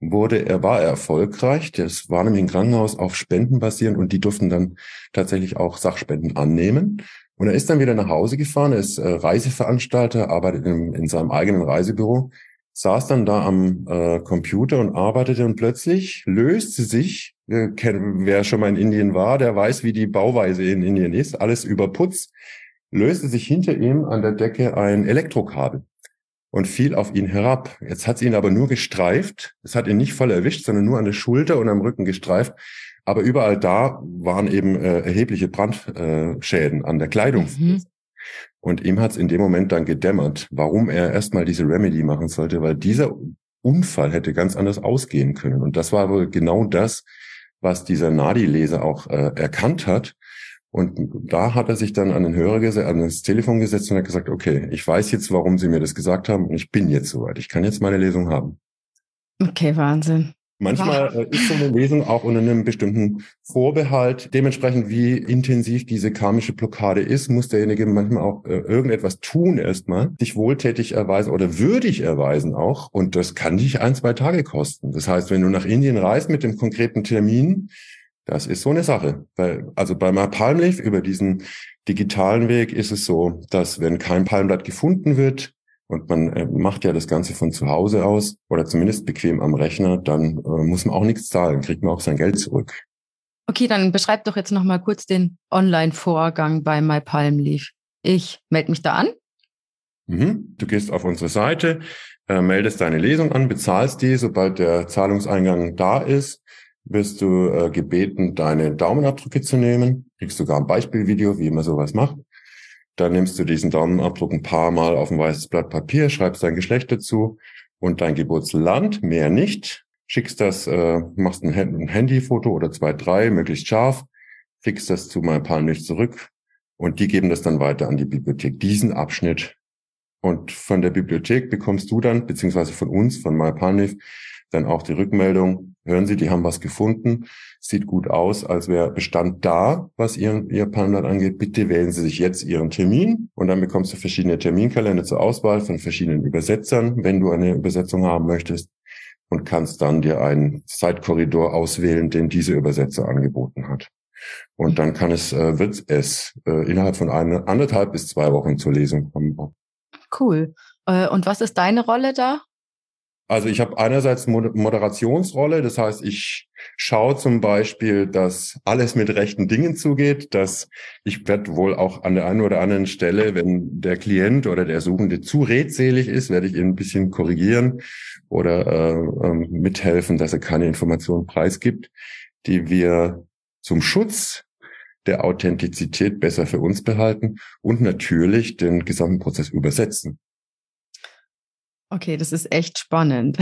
Speaker 2: wurde er, war er erfolgreich. Das war nämlich ein Krankenhaus auf Spenden basierend und die durften dann tatsächlich auch Sachspenden annehmen. Und er ist dann wieder nach Hause gefahren, er ist äh, Reiseveranstalter, arbeitet in, in, seinem eigenen Reisebüro, saß dann da am äh, Computer und arbeitete und plötzlich löste sich, äh, wer schon mal in Indien war, der weiß, wie die Bauweise in Indien ist, alles über Putz, löste sich hinter ihm an der Decke ein Elektrokabel und fiel auf ihn herab. Jetzt hat es ihn aber nur gestreift. Es hat ihn nicht voll erwischt, sondern nur an der Schulter und am Rücken gestreift. Aber überall da waren eben äh, erhebliche Brandschäden äh, an der Kleidung. Mhm. Und ihm hat es in dem Moment dann gedämmert, warum er erstmal diese Remedy machen sollte, weil dieser Unfall hätte ganz anders ausgehen können. Und das war wohl genau das, was dieser Nadi-Leser auch äh, erkannt hat und da hat er sich dann an den Hörer gesetzt, an das Telefon gesetzt und hat gesagt, okay, ich weiß jetzt, warum Sie mir das gesagt haben und ich bin jetzt soweit. Ich kann jetzt meine Lesung haben.
Speaker 1: Okay, Wahnsinn.
Speaker 2: Manchmal wow. Äh, ist so eine Lesung auch unter einem bestimmten Vorbehalt. Dementsprechend, wie intensiv diese karmische Blockade ist, muss derjenige manchmal auch äh, irgendetwas tun erstmal, sich wohltätig erweisen oder würdig erweisen auch. Und das kann dich ein, zwei Tage kosten. Das heißt, wenn du nach Indien reist mit dem konkreten Termin, das ist so eine Sache. also bei Palmleaf über diesen digitalen Weg ist es so, dass wenn kein Palmblatt gefunden wird und man äh, macht ja das Ganze von zu Hause aus oder zumindest bequem am Rechner, dann äh, muss man auch nichts zahlen, kriegt man auch sein Geld zurück.
Speaker 1: Okay, dann beschreib doch jetzt noch mal kurz den Online-Vorgang bei MyPalmleaf. Ich melde mich da an.
Speaker 2: Mhm. Du gehst auf unsere Seite, äh, meldest deine Lesung an, bezahlst die, sobald der Zahlungseingang da ist wirst du äh, gebeten, deine Daumenabdrücke zu nehmen. Kriegst sogar ein Beispielvideo, wie man sowas macht. Dann nimmst du diesen Daumenabdruck ein paar Mal auf ein weißes Blatt Papier, schreibst dein Geschlecht dazu und dein Geburtsland, mehr nicht. Schickst das, äh, machst ein, ein Handyfoto oder zwei, drei, möglichst scharf, schickst das zu MyPalmlich zurück und die geben das dann weiter an die Bibliothek. Diesen Abschnitt und von der Bibliothek bekommst du dann, beziehungsweise von uns, von MyPalmlich, dann auch die Rückmeldung, hören Sie, die haben was gefunden, sieht gut aus, als wäre Bestand da, was Ihren, Ihr Pandat angeht. Bitte wählen Sie sich jetzt Ihren Termin und dann bekommst du verschiedene Terminkalender zur Auswahl von verschiedenen Übersetzern, wenn du eine Übersetzung haben möchtest und kannst dann dir einen Zeitkorridor auswählen, den diese Übersetzer angeboten hat. Und dann kann es, äh, wird es äh, innerhalb von eine, anderthalb bis zwei Wochen zur Lesung kommen.
Speaker 1: Cool. Äh, und was ist deine Rolle da?
Speaker 2: Also ich habe einerseits Moderationsrolle, das heißt, ich schaue zum Beispiel, dass alles mit rechten Dingen zugeht, dass ich werde wohl auch an der einen oder anderen Stelle, wenn der Klient oder der Suchende zu redselig ist, werde ich ihn ein bisschen korrigieren oder äh, äh, mithelfen, dass er keine Informationen preisgibt, die wir zum Schutz der Authentizität besser für uns behalten und natürlich den gesamten Prozess übersetzen.
Speaker 1: Okay, das ist echt spannend.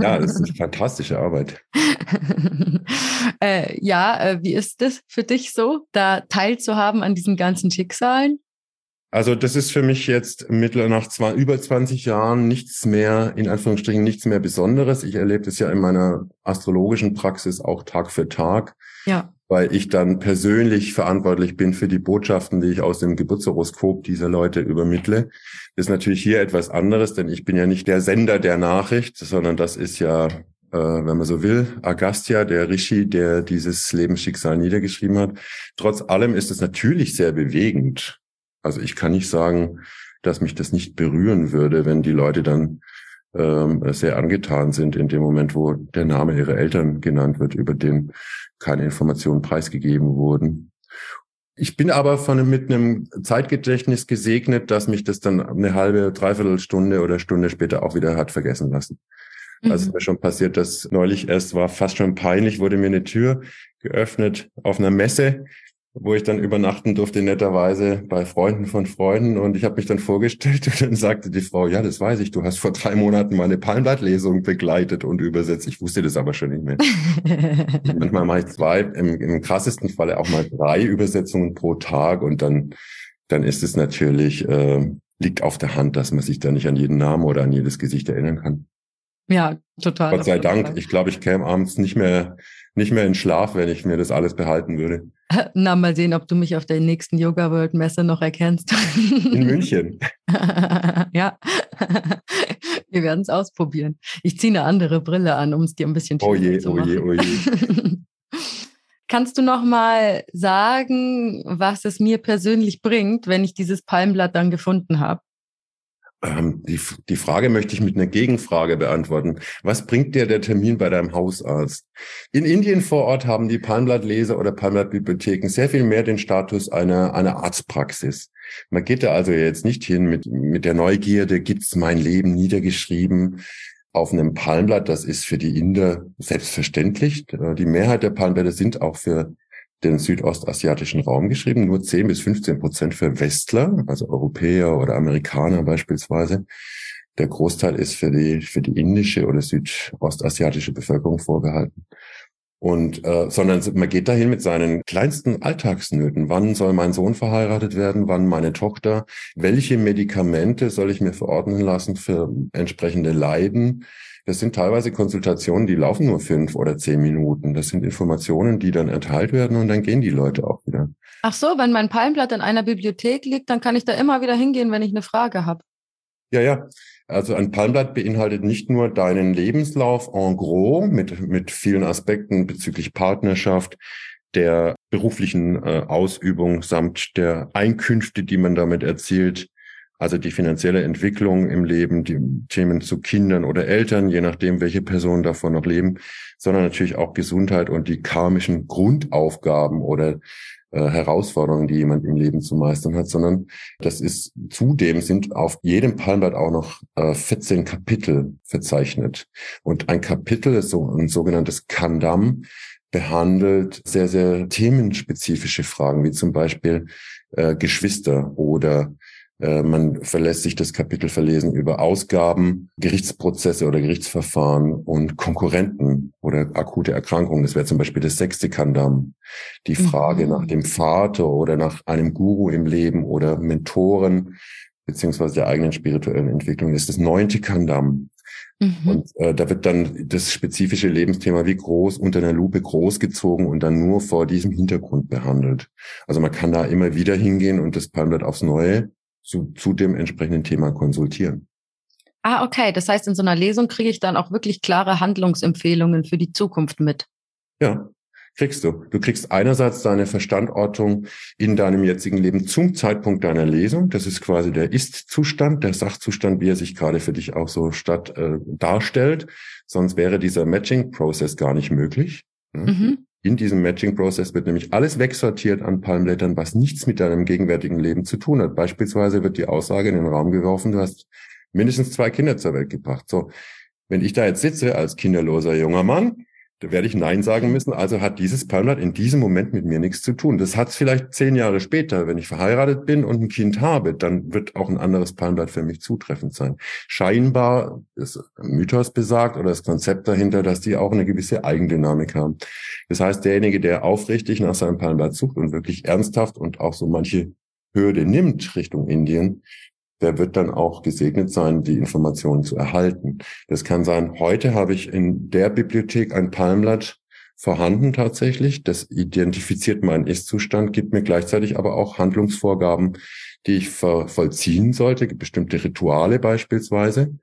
Speaker 2: Ja, das ist eine [laughs] fantastische Arbeit.
Speaker 1: äh, ja, äh, wie ist es für dich so, da teilzuhaben an diesen ganzen Schicksalen?
Speaker 2: Also das ist für mich jetzt mittler nach zwei, über 20 Jahren nichts mehr, in Anführungsstrichen nichts mehr Besonderes. Ich erlebe das ja in meiner astrologischen Praxis auch Tag für Tag. Ja weil ich dann persönlich verantwortlich bin für die Botschaften, die ich aus dem Geburtshoroskop dieser Leute übermittle. Ist natürlich hier etwas anderes, denn ich bin ja nicht der Sender der Nachricht, sondern das ist ja, äh, wenn man so will, Agastya, der Rishi, der dieses Lebensschicksal niedergeschrieben hat. Trotz allem ist es natürlich sehr bewegend. Also ich kann nicht sagen, dass mich das nicht berühren würde, wenn die Leute dann ähm, sehr angetan sind in dem Moment, wo der Name ihrer Eltern genannt wird, über den keine Informationen preisgegeben wurden. Ich bin aber von mit einem Zeitgedächtnis gesegnet, dass mich das dann eine halbe, dreiviertel Stunde oder Stunde später auch wieder hat vergessen lassen. Also mhm. Also ist mir schon passiert, dass neulich erst war fast schon peinlich, wurde mir eine Tür geöffnet auf einer Messe wo ich dann übernachten durfte, netterweise bei Freunden von Freunden. Und ich habe mich dann vorgestellt [laughs] und dann sagte die Frau, ja, das weiß ich, du hast vor drei Monaten meine Palmblattlesung begleitet und übersetzt. Ich wusste das aber schon nicht mehr. [laughs] Manchmal mache ich zwei, im, im krassesten Falle auch mal drei Übersetzungen pro Tag und dann, dann ist es natürlich, äh, liegt auf der Hand, dass man sich da nicht an jeden Namen oder an jedes Gesicht erinnern kann.
Speaker 1: Ja, total.
Speaker 2: Gott sei Dank. Ich glaube, ich käme abends nicht mehr, nicht mehr in Schlaf, wenn ich mir das alles behalten würde. [laughs]
Speaker 1: Na, mal sehen, ob du mich auf der nächsten Yoga World Messe noch erkennst.
Speaker 2: In [laughs] München. [laughs]
Speaker 1: ja. Wir werden es ausprobieren. Ich ziehe eine andere Brille an, um es dir ein bisschen
Speaker 2: oh je, zu machen. Oh je, oh je.
Speaker 1: Kannst du noch mal sagen, was es mir persönlich bringt, wenn ich dieses Palmblatt dann gefunden habe?
Speaker 2: Ähm, die, die Frage möchte ich mit einer Gegenfrage beantworten. Was bringt dir der Termin bei deinem Hausarzt? In Indien vor Ort haben die Palmblattleser oder Palmblattbibliotheken sehr viel mehr den Status einer, einer Arztpraxis. Man geht da also jetzt nicht hin mit, mit der Neugierde, gibt's mein Leben niedergeschrieben auf einem Palmblatt. Das ist für die Inder selbstverständlich. Die Mehrheit der Palmblätter sind auch für den südostasiatischen Raum geschrieben, nur 10 bis 15 Prozent für Westler, also Europäer oder Amerikaner beispielsweise. Der Großteil ist für die, für die indische oder südostasiatische Bevölkerung vorgehalten. Und äh, sondern man geht dahin mit seinen kleinsten Alltagsnöten. Wann soll mein Sohn verheiratet werden? Wann meine Tochter? Welche Medikamente soll ich mir verordnen lassen für entsprechende Leiden? Das sind teilweise Konsultationen, die laufen nur fünf oder zehn Minuten. Das sind Informationen, die dann erteilt werden und dann gehen die Leute auch wieder.
Speaker 1: Ach so, wenn mein Palmblatt in einer Bibliothek liegt, dann kann ich da immer wieder hingehen, wenn ich eine Frage habe.
Speaker 2: Ja, ja. Also ein Palmblatt beinhaltet nicht nur deinen Lebenslauf en gros mit, mit vielen Aspekten bezüglich Partnerschaft, der beruflichen äh, Ausübung samt der Einkünfte, die man damit erzielt, also die finanzielle Entwicklung im Leben, die Themen zu Kindern oder Eltern, je nachdem, welche Personen davon noch leben, sondern natürlich auch Gesundheit und die karmischen Grundaufgaben oder äh, Herausforderungen, die jemand im Leben zu meistern hat, sondern das ist zudem sind auf jedem Palmblatt auch noch äh, 14 Kapitel verzeichnet. Und ein Kapitel ist so ein sogenanntes Kandam, behandelt sehr, sehr themenspezifische Fragen, wie zum Beispiel äh, Geschwister oder man verlässt sich das Kapitel verlesen über Ausgaben, Gerichtsprozesse oder Gerichtsverfahren und Konkurrenten oder akute Erkrankungen. Das wäre zum Beispiel das sechste Kandam. Die Frage mhm. nach dem Vater oder nach einem Guru im Leben oder Mentoren beziehungsweise der eigenen spirituellen Entwicklung ist das neunte Kandam. Mhm. Und äh, da wird dann das spezifische Lebensthema wie groß unter einer Lupe großgezogen und dann nur vor diesem Hintergrund behandelt. Also man kann da immer wieder hingehen und das Palmblatt aufs Neue zu, zu dem entsprechenden Thema konsultieren.
Speaker 1: Ah, okay. Das heißt, in so einer Lesung kriege ich dann auch wirklich klare Handlungsempfehlungen für die Zukunft mit.
Speaker 2: Ja, kriegst du. Du kriegst einerseits deine Verstandortung in deinem jetzigen Leben zum Zeitpunkt deiner Lesung. Das ist quasi der Ist-Zustand, der Sachzustand, wie er sich gerade für dich auch so statt äh, darstellt. Sonst wäre dieser Matching-Prozess gar nicht möglich. Mhm. In diesem Matching-Prozess wird nämlich alles wegsortiert an Palmblättern, was nichts mit deinem gegenwärtigen Leben zu tun hat. Beispielsweise wird die Aussage in den Raum geworfen, du hast mindestens zwei Kinder zur Welt gebracht. So, wenn ich da jetzt sitze als kinderloser junger Mann da werde ich Nein sagen müssen. Also hat dieses Palmblatt in diesem Moment mit mir nichts zu tun. Das hat es vielleicht zehn Jahre später, wenn ich verheiratet bin und ein Kind habe, dann wird auch ein anderes Palmblatt für mich zutreffend sein. Scheinbar ist Mythos besagt oder das Konzept dahinter, dass die auch eine gewisse Eigendynamik haben. Das heißt, derjenige, der aufrichtig nach seinem Palmblatt sucht und wirklich ernsthaft und auch so manche Hürde nimmt Richtung Indien, der wird dann auch gesegnet sein, die Informationen zu erhalten. Das kann sein, heute habe ich in der Bibliothek ein Palmblatt vorhanden tatsächlich. Das identifiziert meinen Ist-Zustand, gibt mir gleichzeitig aber auch Handlungsvorgaben, die ich vollziehen sollte, bestimmte Rituale beispielsweise.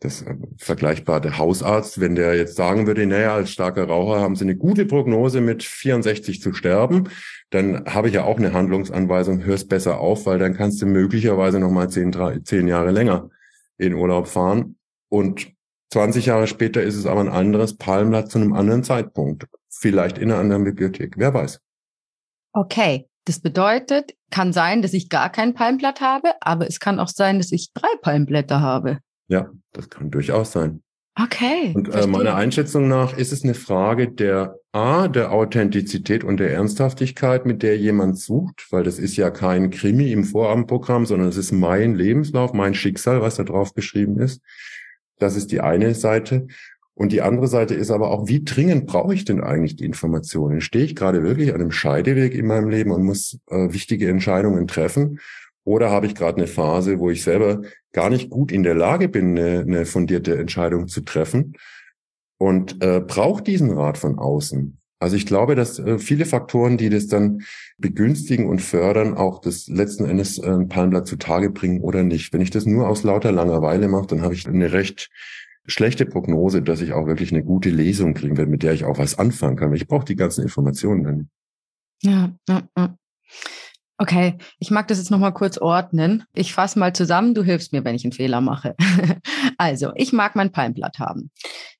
Speaker 2: das äh, vergleichbare Hausarzt, wenn der jetzt sagen würde, naja, als starker Raucher haben Sie eine gute Prognose mit 64 zu sterben, dann habe ich ja auch eine Handlungsanweisung, hörst besser auf, weil dann kannst du möglicherweise nochmal zehn, drei, zehn Jahre länger in Urlaub fahren. Und 20 Jahre später ist es aber ein anderes Palmblatt zu einem anderen Zeitpunkt. Vielleicht in einer anderen Bibliothek. Wer weiß.
Speaker 1: Okay. Das bedeutet, kann sein, dass ich gar kein Palmblatt habe, aber es kann auch sein, dass ich drei Palmblätter habe.
Speaker 2: Ja, das kann durchaus sein.
Speaker 1: Okay.
Speaker 2: Und äh, meiner Einschätzung nach ist es eine Frage der A, der Authentizität und der Ernsthaftigkeit, mit der jemand sucht, weil das ist ja kein Krimi im Vorabendprogramm, sondern es ist mein Lebenslauf, mein Schicksal, was da drauf geschrieben ist. Das ist die eine Seite. Und die andere Seite ist aber auch, wie dringend brauche ich denn eigentlich die Informationen? Stehe ich gerade wirklich an einem Scheideweg in meinem Leben und muss äh, wichtige Entscheidungen treffen? Oder habe ich gerade eine Phase, wo ich selber gar nicht gut in der Lage bin, eine, eine fundierte Entscheidung zu treffen und äh, brauche diesen Rat von außen? Also ich glaube, dass äh, viele Faktoren, die das dann begünstigen und fördern, auch das letzten Endes äh, ein Palmblatt zutage bringen oder nicht. Wenn ich das nur aus lauter Langeweile mache, dann habe ich eine recht schlechte Prognose, dass ich auch wirklich eine gute Lesung kriegen werde, mit der ich auch was anfangen kann. Ich brauche die ganzen Informationen dann.
Speaker 1: Ja, ja, ja. Okay, ich mag das jetzt nochmal kurz ordnen. Ich fasse mal zusammen, du hilfst mir, wenn ich einen Fehler mache. [laughs] also, ich mag mein Palmblatt haben.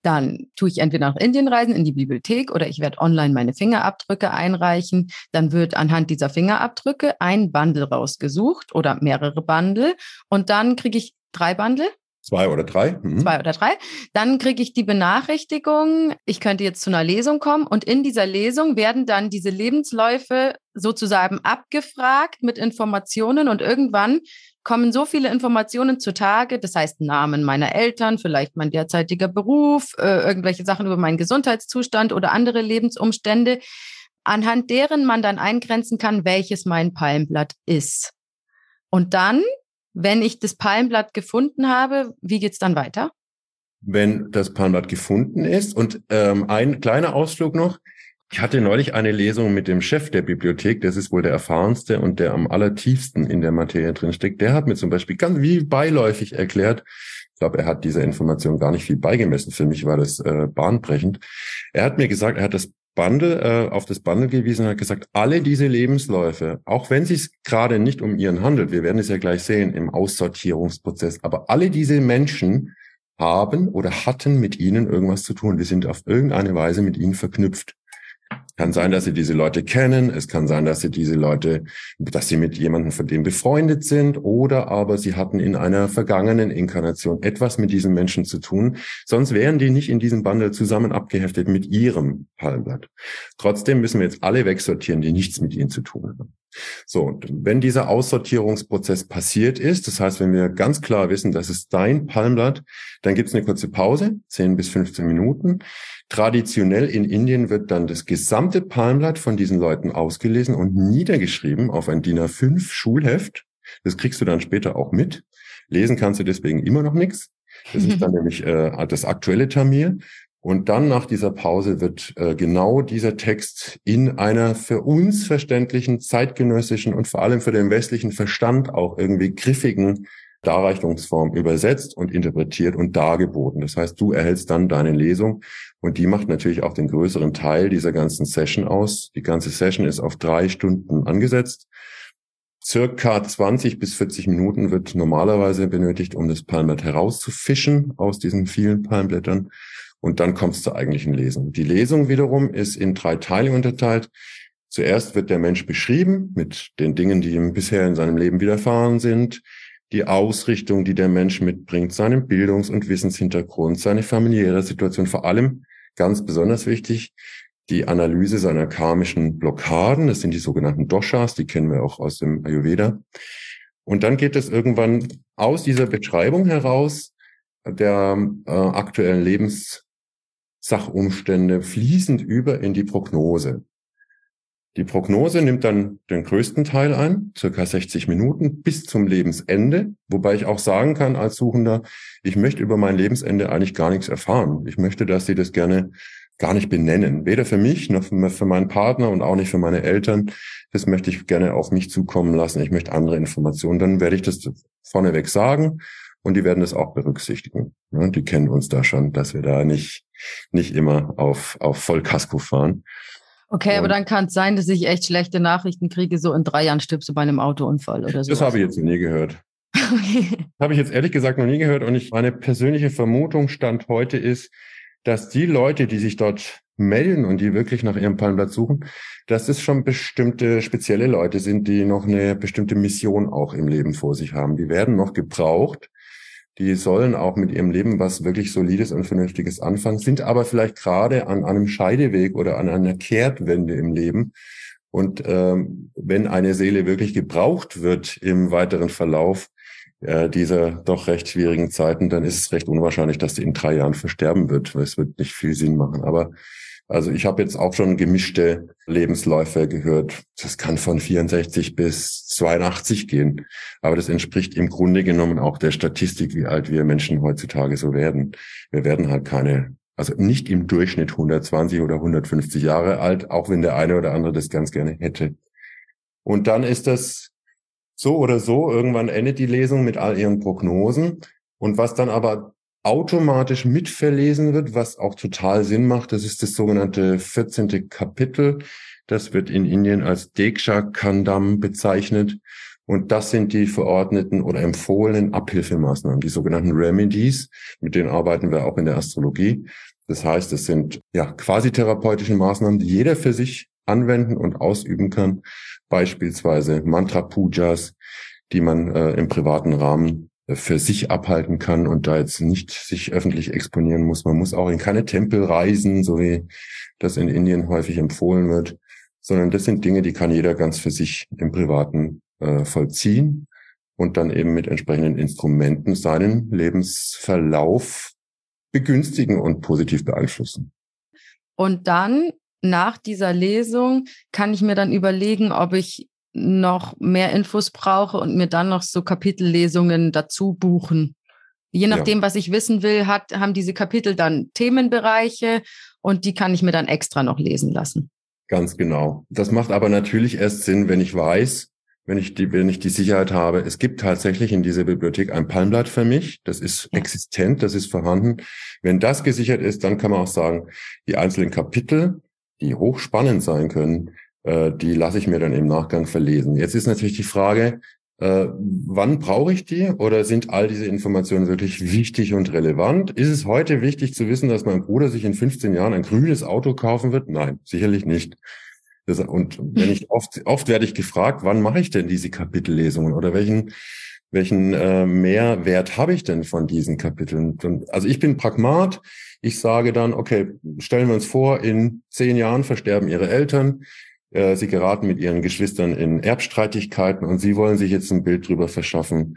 Speaker 1: Dann tue ich entweder nach Indien reisen in die Bibliothek oder ich werde online meine Fingerabdrücke einreichen. Dann wird anhand dieser Fingerabdrücke ein Bundle rausgesucht oder mehrere Bundle und dann kriege ich drei Bundle
Speaker 2: Zwei oder drei.
Speaker 1: Mhm. Zwei oder drei. Dann kriege ich die Benachrichtigung, ich könnte jetzt zu einer Lesung kommen und in dieser Lesung werden dann diese Lebensläufe sozusagen abgefragt mit Informationen und irgendwann kommen so viele Informationen zutage, das heißt Namen meiner Eltern, vielleicht mein derzeitiger Beruf, äh, irgendwelche Sachen über meinen Gesundheitszustand oder andere Lebensumstände, anhand deren man dann eingrenzen kann, welches mein Palmblatt ist. Und dann wenn ich das Palmblatt gefunden habe, wie geht's dann weiter?
Speaker 2: Wenn das Palmblatt gefunden ist und ähm, ein kleiner Ausflug noch. Ich hatte neulich eine Lesung mit dem Chef der Bibliothek, das ist wohl der erfahrenste und der am allertiefsten in der Materie drinsteckt. Der hat mir zum Beispiel ganz wie beiläufig erklärt, ich glaube, er hat dieser Information gar nicht viel beigemessen. Für mich war das äh, bahnbrechend. Er hat mir gesagt, er hat das Bundle, äh, auf das Bundle gewiesen und hat gesagt, alle diese Lebensläufe, auch wenn es sich gerade nicht um ihren handelt, wir werden es ja gleich sehen im Aussortierungsprozess, aber alle diese Menschen haben oder hatten mit ihnen irgendwas zu tun. Wir sind auf irgendeine Weise mit ihnen verknüpft. Kann sein, dass sie diese Leute kennen. Es kann sein, dass sie diese Leute, dass sie mit jemandem von dem befreundet sind oder aber sie hatten in einer vergangenen Inkarnation etwas mit diesen Menschen zu tun. Sonst wären die nicht in diesem Bundle zusammen abgeheftet mit ihrem Palmblatt. Trotzdem müssen wir jetzt alle wegsortieren, die nichts mit ihnen zu tun haben. So, wenn dieser Aussortierungsprozess passiert ist, das heißt, wenn wir ganz klar wissen, das ist dein Palmblatt, dann gibt es eine kurze Pause, 10 bis 15 Minuten. Traditionell in Indien wird dann das gesamte Palmblatt von diesen Leuten ausgelesen und niedergeschrieben auf ein DIN A5 Schulheft. Das kriegst du dann später auch mit. Lesen kannst du deswegen immer noch nichts. Das ist dann [laughs] nämlich äh, das aktuelle Tamil. Und dann nach dieser Pause wird äh, genau dieser Text in einer für uns verständlichen, zeitgenössischen und vor allem für den westlichen Verstand auch irgendwie griffigen Darreichungsform übersetzt und interpretiert und dargeboten. Das heißt, du erhältst dann deine Lesung und die macht natürlich auch den größeren Teil dieser ganzen Session aus. Die ganze Session ist auf drei Stunden angesetzt. Circa 20 bis 40 Minuten wird normalerweise benötigt, um das Palmblatt herauszufischen aus diesen vielen Palmblättern. Und dann kommt es zur eigentlichen Lesung. Die Lesung wiederum ist in drei Teile unterteilt. Zuerst wird der Mensch beschrieben mit den Dingen, die ihm bisher in seinem Leben widerfahren sind, die Ausrichtung, die der Mensch mitbringt, seinen Bildungs- und Wissenshintergrund, seine familiäre Situation, vor allem ganz besonders wichtig, die Analyse seiner karmischen Blockaden, das sind die sogenannten Doshas, die kennen wir auch aus dem Ayurveda. Und dann geht es irgendwann aus dieser Beschreibung heraus der äh, aktuellen Lebens Sachumstände fließend über in die Prognose. Die Prognose nimmt dann den größten Teil ein, circa 60 Minuten bis zum Lebensende, wobei ich auch sagen kann als Suchender, ich möchte über mein Lebensende eigentlich gar nichts erfahren. Ich möchte, dass Sie das gerne gar nicht benennen. Weder für mich noch für meinen Partner und auch nicht für meine Eltern. Das möchte ich gerne auf mich zukommen lassen. Ich möchte andere Informationen. Dann werde ich das vorneweg sagen und die werden das auch berücksichtigen. Die kennen uns da schon, dass wir da nicht, nicht immer auf, auf Vollkasko fahren.
Speaker 1: Okay, und aber dann kann es sein, dass ich echt schlechte Nachrichten kriege, so in drei Jahren stirbst du bei einem Autounfall oder so.
Speaker 2: Das habe ich jetzt noch nie gehört. [laughs] Okay. Habe ich jetzt ehrlich gesagt noch nie gehört. Und ich, meine persönliche Vermutung stand heute ist, dass die Leute, die sich dort melden und die wirklich nach ihrem Palmblatt suchen, dass es schon bestimmte spezielle Leute sind, die noch eine bestimmte Mission auch im Leben vor sich haben. Die werden noch gebraucht die sollen auch mit ihrem Leben was wirklich Solides und Vernünftiges anfangen, sind aber vielleicht gerade an einem Scheideweg oder an einer Kehrtwende im Leben. Und ähm, wenn eine Seele wirklich gebraucht wird im weiteren Verlauf äh, dieser doch recht schwierigen Zeiten, dann ist es recht unwahrscheinlich, dass sie in drei Jahren versterben wird. Es wird nicht viel Sinn machen. Aber also ich habe jetzt auch schon gemischte Lebensläufe gehört. Das kann von 64 bis 82 gehen. Aber das entspricht im Grunde genommen auch der Statistik, wie alt wir Menschen heutzutage so werden. Wir werden halt keine, also nicht im Durchschnitt 120 oder 150 Jahre alt, auch wenn der eine oder andere das ganz gerne hätte. Und dann ist das so oder so, irgendwann endet die Lesung mit all ihren Prognosen. Und was dann aber automatisch mitverlesen wird, was auch total Sinn macht. Das ist das sogenannte 14. Kapitel. Das wird in Indien als Deksha Kandam bezeichnet. Und das sind die verordneten oder empfohlenen Abhilfemaßnahmen, die sogenannten Remedies. Mit denen arbeiten wir auch in der Astrologie. Das heißt, es sind ja quasi therapeutische Maßnahmen, die jeder für sich anwenden und ausüben kann. Beispielsweise Mantra-Pujas, die man äh, im privaten Rahmen für sich abhalten kann und da jetzt nicht sich öffentlich exponieren muss. Man muss auch in keine Tempel reisen, so wie das in Indien häufig empfohlen wird, sondern das sind Dinge, die kann jeder ganz für sich im Privaten äh, vollziehen und dann eben mit entsprechenden Instrumenten seinen Lebensverlauf begünstigen und positiv beeinflussen.
Speaker 1: Und dann nach dieser Lesung kann ich mir dann überlegen, ob ich noch mehr Infos brauche und mir dann noch so Kapitellesungen dazu buchen. Je nachdem, ja. was ich wissen will, hat, haben diese Kapitel dann Themenbereiche und die kann ich mir dann extra noch lesen lassen.
Speaker 2: Ganz genau. Das macht aber natürlich erst Sinn, wenn ich weiß, wenn ich die, wenn ich die Sicherheit habe, es gibt tatsächlich in dieser Bibliothek ein Palmblatt für mich. Das ist ja. existent, das ist vorhanden. Wenn das gesichert ist, dann kann man auch sagen, die einzelnen Kapitel, die hochspannend sein können, äh, die lasse ich mir dann im Nachgang verlesen. Jetzt ist natürlich die Frage, äh, wann brauche ich die oder sind all diese Informationen wirklich wichtig und relevant? Ist es heute wichtig zu wissen, dass mein Bruder sich in 15 Jahren ein grünes Auto kaufen wird? Nein, sicherlich nicht. Das, und wenn ich [laughs] oft, oft werde ich gefragt, wann mache ich denn diese Kapitellesungen oder welchen, welchen äh, Mehrwert habe ich denn von diesen Kapiteln? Also ich bin Pragmat. Ich sage dann, okay, stellen wir uns vor, in zehn Jahren versterben Ihre Eltern. Äh, sie geraten mit ihren Geschwistern in Erbstreitigkeiten und sie wollen sich jetzt ein Bild drüber verschaffen.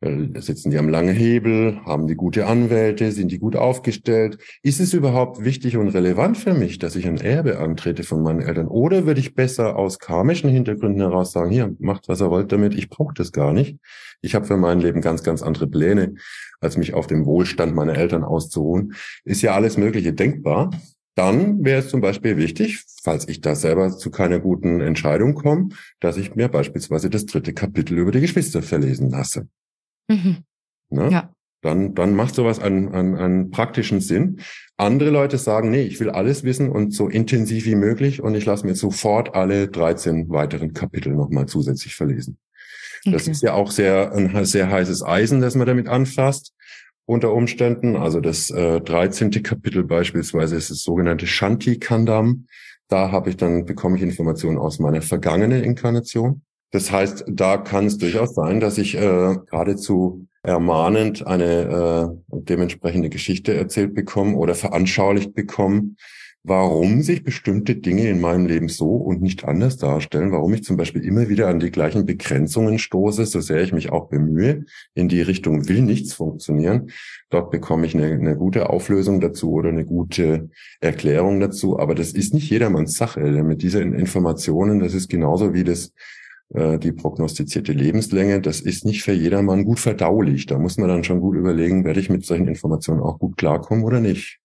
Speaker 2: Äh, sitzen die am langen Hebel? Haben die gute Anwälte? Sind die gut aufgestellt? Ist es überhaupt wichtig und relevant für mich, dass ich ein Erbe antrete von meinen Eltern? Oder würde ich besser aus karmischen Hintergründen heraus sagen, hier, macht was ihr wollt damit, ich brauche das gar nicht. Ich habe für mein Leben ganz, ganz andere Pläne, als mich auf dem Wohlstand meiner Eltern auszuruhen. Ist ja alles Mögliche denkbar. Dann wäre es zum Beispiel wichtig, falls ich da selber zu keiner guten Entscheidung komme, dass ich mir beispielsweise das dritte Kapitel über die Geschwister verlesen lasse. Mhm. Ne? Ja. Dann, dann macht sowas einen, einen, einen praktischen Sinn. Andere Leute sagen, nee, ich will alles wissen und so intensiv wie möglich und ich lasse mir sofort alle 13 weiteren Kapitel nochmal zusätzlich verlesen. Okay. Das ist ja auch sehr, ein sehr heißes Eisen, das man damit anfasst unter Umständen. Also das äh, 13. Kapitel beispielsweise ist das sogenannte Shanti Kandam. Da habe ich dann bekomme ich Informationen aus meiner vergangenen Inkarnation. Das heißt, da kann es durchaus sein, dass ich äh, geradezu ermahnend eine äh, dementsprechende Geschichte erzählt bekomme oder veranschaulicht bekomme, warum sich bestimmte Dinge in meinem Leben so und nicht anders darstellen, warum ich zum Beispiel immer wieder an die gleichen Begrenzungen stoße, so sehr ich mich auch bemühe, in die Richtung will nichts funktionieren. Dort bekomme ich eine, eine gute Auflösung dazu oder eine gute Erklärung dazu, aber das ist nicht jedermanns Sache. Mit diesen Informationen, das ist genauso wie das äh, die prognostizierte Lebenslänge, das ist nicht für jedermann gut verdaulich. Da muss man dann schon gut überlegen, werde ich mit solchen Informationen auch gut klarkommen oder nicht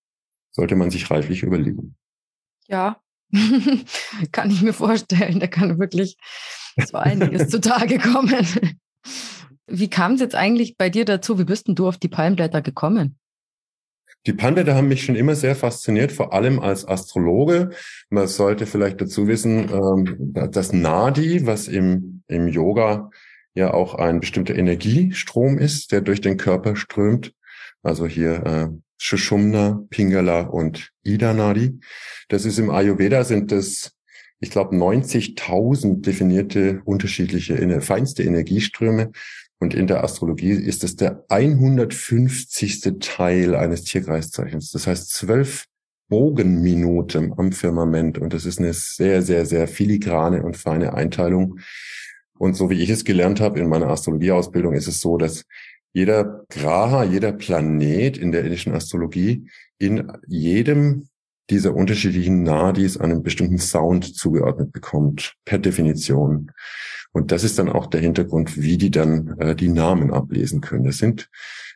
Speaker 2: sollte man sich reiflich überlegen.
Speaker 1: Ja, [laughs] kann ich mir vorstellen. Da kann wirklich so einiges [laughs] zutage kommen. Wie kam es jetzt eigentlich bei dir dazu? Wie bist denn du auf die Palmblätter gekommen?
Speaker 2: Die Palmblätter haben mich schon immer sehr fasziniert, vor allem als Astrologe. Man sollte vielleicht dazu wissen, ähm, das Nadi, was im, im Yoga ja auch ein bestimmter Energiestrom ist, der durch den Körper strömt. Also hier äh, Shushumna, Pingala und Ida Nadi. Das ist im Ayurveda sind das, ich glaube, 90.000 definierte unterschiedliche, feinste Energieströme. Und in der Astrologie ist es der 150. Teil eines Tierkreiszeichens. Das heißt zwölf Bogenminuten am Firmament. Und das ist eine sehr, sehr, sehr filigrane und feine Einteilung. Und so wie ich es gelernt habe in meiner Astrologieausbildung, ist es so, dass jeder Graha, jeder Planet in der indischen Astrologie in jedem dieser unterschiedlichen Nadis einen bestimmten Sound zugeordnet bekommt, per Definition. Und das ist dann auch der Hintergrund, wie die dann äh, die Namen ablesen können. Das sind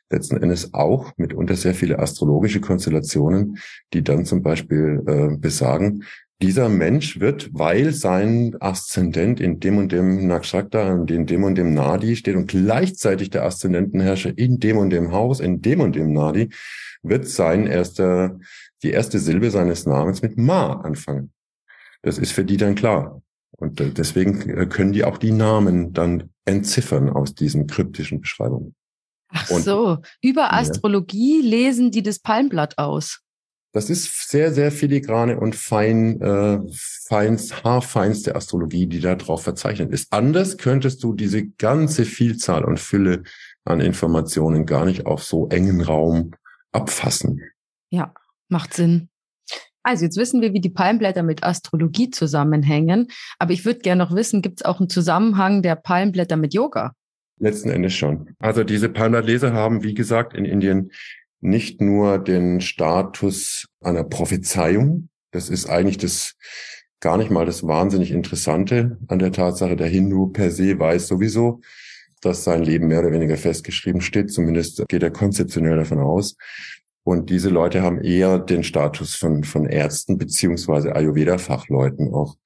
Speaker 2: letzten Endes auch mitunter sehr viele astrologische Konstellationen, die dann zum Beispiel äh, besagen, dieser Mensch wird, weil sein Aszendent in dem und dem Nakshatra und in dem und dem Nadi steht und gleichzeitig der Aszendentenherrscher in dem und dem Haus, in dem und dem Nadi, wird sein erster, die erste Silbe seines Namens mit Ma anfangen. Das ist für die dann klar. Und äh, deswegen äh, können die auch die Namen dann entziffern aus diesen kryptischen Beschreibungen.
Speaker 1: Ach und, so, über Astrologie ja. lesen die das Palmblatt aus.
Speaker 2: Das ist sehr, sehr filigrane und fein, äh, feinst, haarfeinste Astrologie, die da drauf verzeichnet ist. Anders könntest du diese ganze Vielzahl und Fülle an Informationen gar nicht auf so engen Raum abfassen.
Speaker 1: Ja, macht Sinn. Also jetzt wissen wir, wie die Palmblätter mit Astrologie zusammenhängen. Aber ich würde gerne noch wissen, gibt es auch einen Zusammenhang der Palmblätter mit Yoga?
Speaker 2: Letzten Endes schon. Also diese Palmblattleser haben, wie gesagt, in Indien nicht nur den Status einer Prophezeiung. Das ist eigentlich das gar nicht mal das wahnsinnig Interessante an der Tatsache. Der Hindu per se weiß sowieso, dass sein Leben mehr oder weniger festgeschrieben steht. Zumindest geht er konzeptionell davon aus. Und diese Leute haben eher den Status von, von Ärzten beziehungsweise Ayurveda-Fachleuten auch.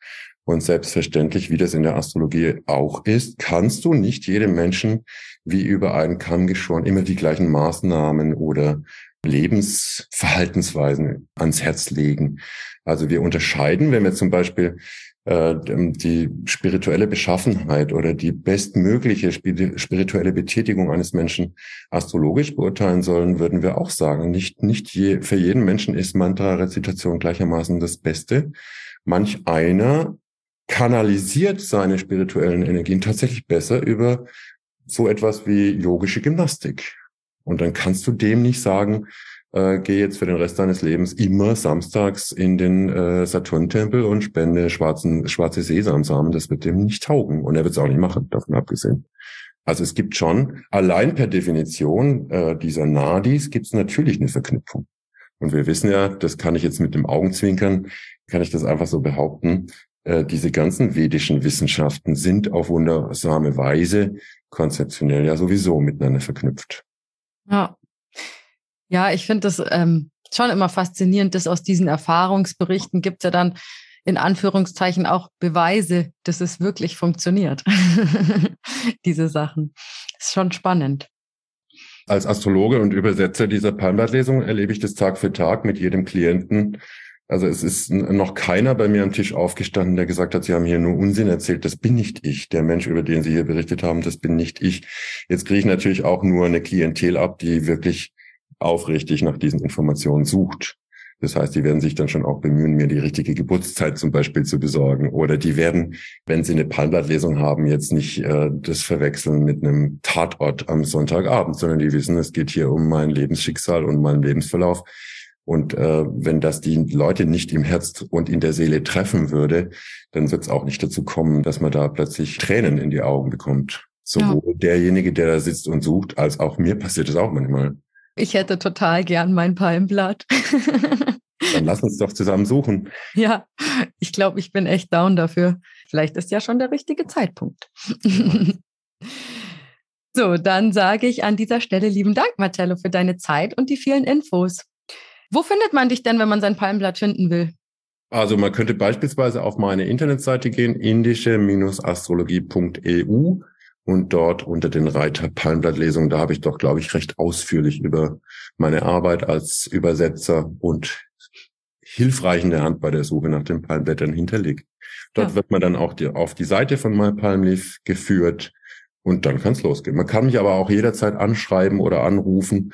Speaker 2: Und selbstverständlich, wie das in der Astrologie auch ist, kannst du nicht jedem Menschen wie über einen Kamm geschoren immer die gleichen Maßnahmen oder Lebensverhaltensweisen ans Herz legen. Also wir unterscheiden, wenn wir zum Beispiel äh, die spirituelle Beschaffenheit oder die bestmögliche spirituelle Betätigung eines Menschen astrologisch beurteilen sollen, würden wir auch sagen, nicht, nicht je, für jeden Menschen ist Mantra-Rezitation gleichermaßen das Beste. Manch einer kanalisiert seine spirituellen Energien tatsächlich besser über so etwas wie yogische Gymnastik. Und dann kannst du dem nicht sagen, äh, geh jetzt für den Rest deines Lebens immer samstags in den äh, Saturn-Tempel und spende schwarzen, schwarze Sesamsamen. Das wird dem nicht taugen. Und er wird es auch nicht machen, davon abgesehen. Also es gibt schon, allein per Definition äh, dieser Nadis gibt es natürlich eine Verknüpfung. Und wir wissen ja, das kann ich jetzt mit dem Augenzwinkern, kann ich das einfach so behaupten, diese ganzen vedischen Wissenschaften sind auf wundersame Weise konzeptionell ja sowieso miteinander verknüpft.
Speaker 1: Ja, ja ich finde das ähm, schon immer faszinierend, dass aus diesen Erfahrungsberichten gibt es ja dann in Anführungszeichen auch Beweise, dass es wirklich funktioniert. [laughs] Diese Sachen. Ist schon spannend.
Speaker 2: Als Astrologe und Übersetzer dieser Palmblattlesung erlebe ich das Tag für Tag mit jedem Klienten, also es ist noch keiner bei mir am Tisch aufgestanden, der gesagt hat, Sie haben hier nur Unsinn erzählt. Das bin nicht ich. Der Mensch, über den Sie hier berichtet haben, das bin nicht ich. Jetzt kriege ich natürlich auch nur eine Klientel ab, die wirklich aufrichtig nach diesen Informationen sucht. Das heißt, die werden sich dann schon auch bemühen, mir die richtige Geburtszeit zum Beispiel zu besorgen. Oder die werden, wenn sie eine Palmblattlesung haben, jetzt nicht äh, das verwechseln mit einem Tatort am Sonntagabend, sondern die wissen, es geht hier um mein Lebensschicksal und meinen Lebensverlauf. Und äh, wenn das die Leute nicht im Herz und in der Seele treffen würde, dann wird es auch nicht dazu kommen, dass man da plötzlich Tränen in die Augen bekommt. Sowohl ja. derjenige, der da sitzt und sucht, als auch mir passiert es auch manchmal.
Speaker 1: Ich hätte total gern mein Palmblatt.
Speaker 2: Dann lass uns doch zusammen suchen. [laughs]
Speaker 1: Ja, ich glaube, ich bin echt down dafür. Vielleicht ist ja schon der richtige Zeitpunkt. [laughs] so, dann sage ich an dieser Stelle lieben Dank, Marcello, für deine Zeit und die vielen Infos. Wo findet man dich denn, wenn man sein Palmblatt finden will?
Speaker 2: Also man könnte beispielsweise auf meine Internetseite gehen, indische-astrologie.eu Und dort unter den Reiter Palmblattlesungen, da habe ich doch, glaube ich, recht ausführlich über meine Arbeit als Übersetzer und hilfreichende Hand bei der Suche nach den Palmblättern hinterlegt. Dort ja. wird man dann auch die, auf die Seite von My Palm Leaf geführt und dann kann es losgehen. Man kann mich aber auch jederzeit anschreiben oder anrufen.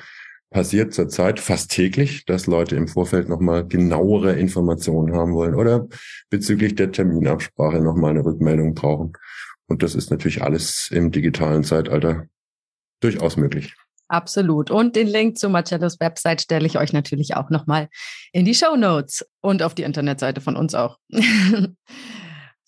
Speaker 2: Passiert zurzeit fast täglich, dass Leute im Vorfeld nochmal genauere Informationen haben wollen oder bezüglich der Terminabsprache nochmal eine Rückmeldung brauchen. Und das ist natürlich alles im digitalen Zeitalter durchaus möglich.
Speaker 1: Absolut. Und den Link zu Marcellos Website stelle ich euch natürlich auch nochmal in die Show Notes und auf die Internetseite von uns auch. [laughs]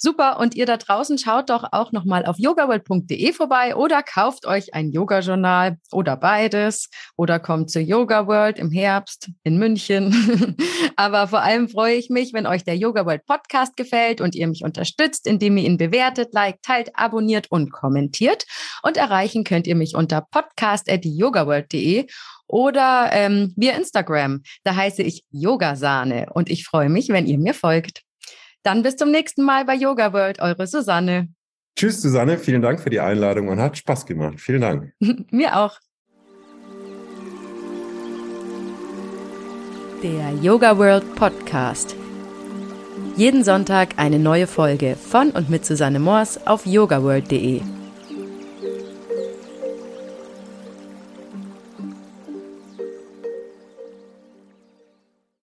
Speaker 1: Super. Und ihr da draußen schaut doch auch nochmal auf yogaworld.de vorbei oder kauft euch ein Yoga-Journal oder beides oder kommt zur Yoga World im Herbst in München. [laughs] Aber vor allem freue ich mich, wenn euch der Yoga World Podcast gefällt und ihr mich unterstützt, indem ihr ihn bewertet, liked, teilt, abonniert und kommentiert. Und erreichen könnt ihr mich unter podcast.yogaworld.de oder ähm, via Instagram. Da heiße ich Yogasahne und ich freue mich, wenn ihr mir folgt. Dann bis zum nächsten Mal bei Yoga World, eure Susanne.
Speaker 2: Tschüss, Susanne. Vielen Dank für die Einladung und hat Spaß gemacht. Vielen Dank. [laughs]
Speaker 1: Mir auch. Der Yoga World Podcast. Jeden Sonntag eine neue Folge von und mit Susanne Moors auf yogaworld.de.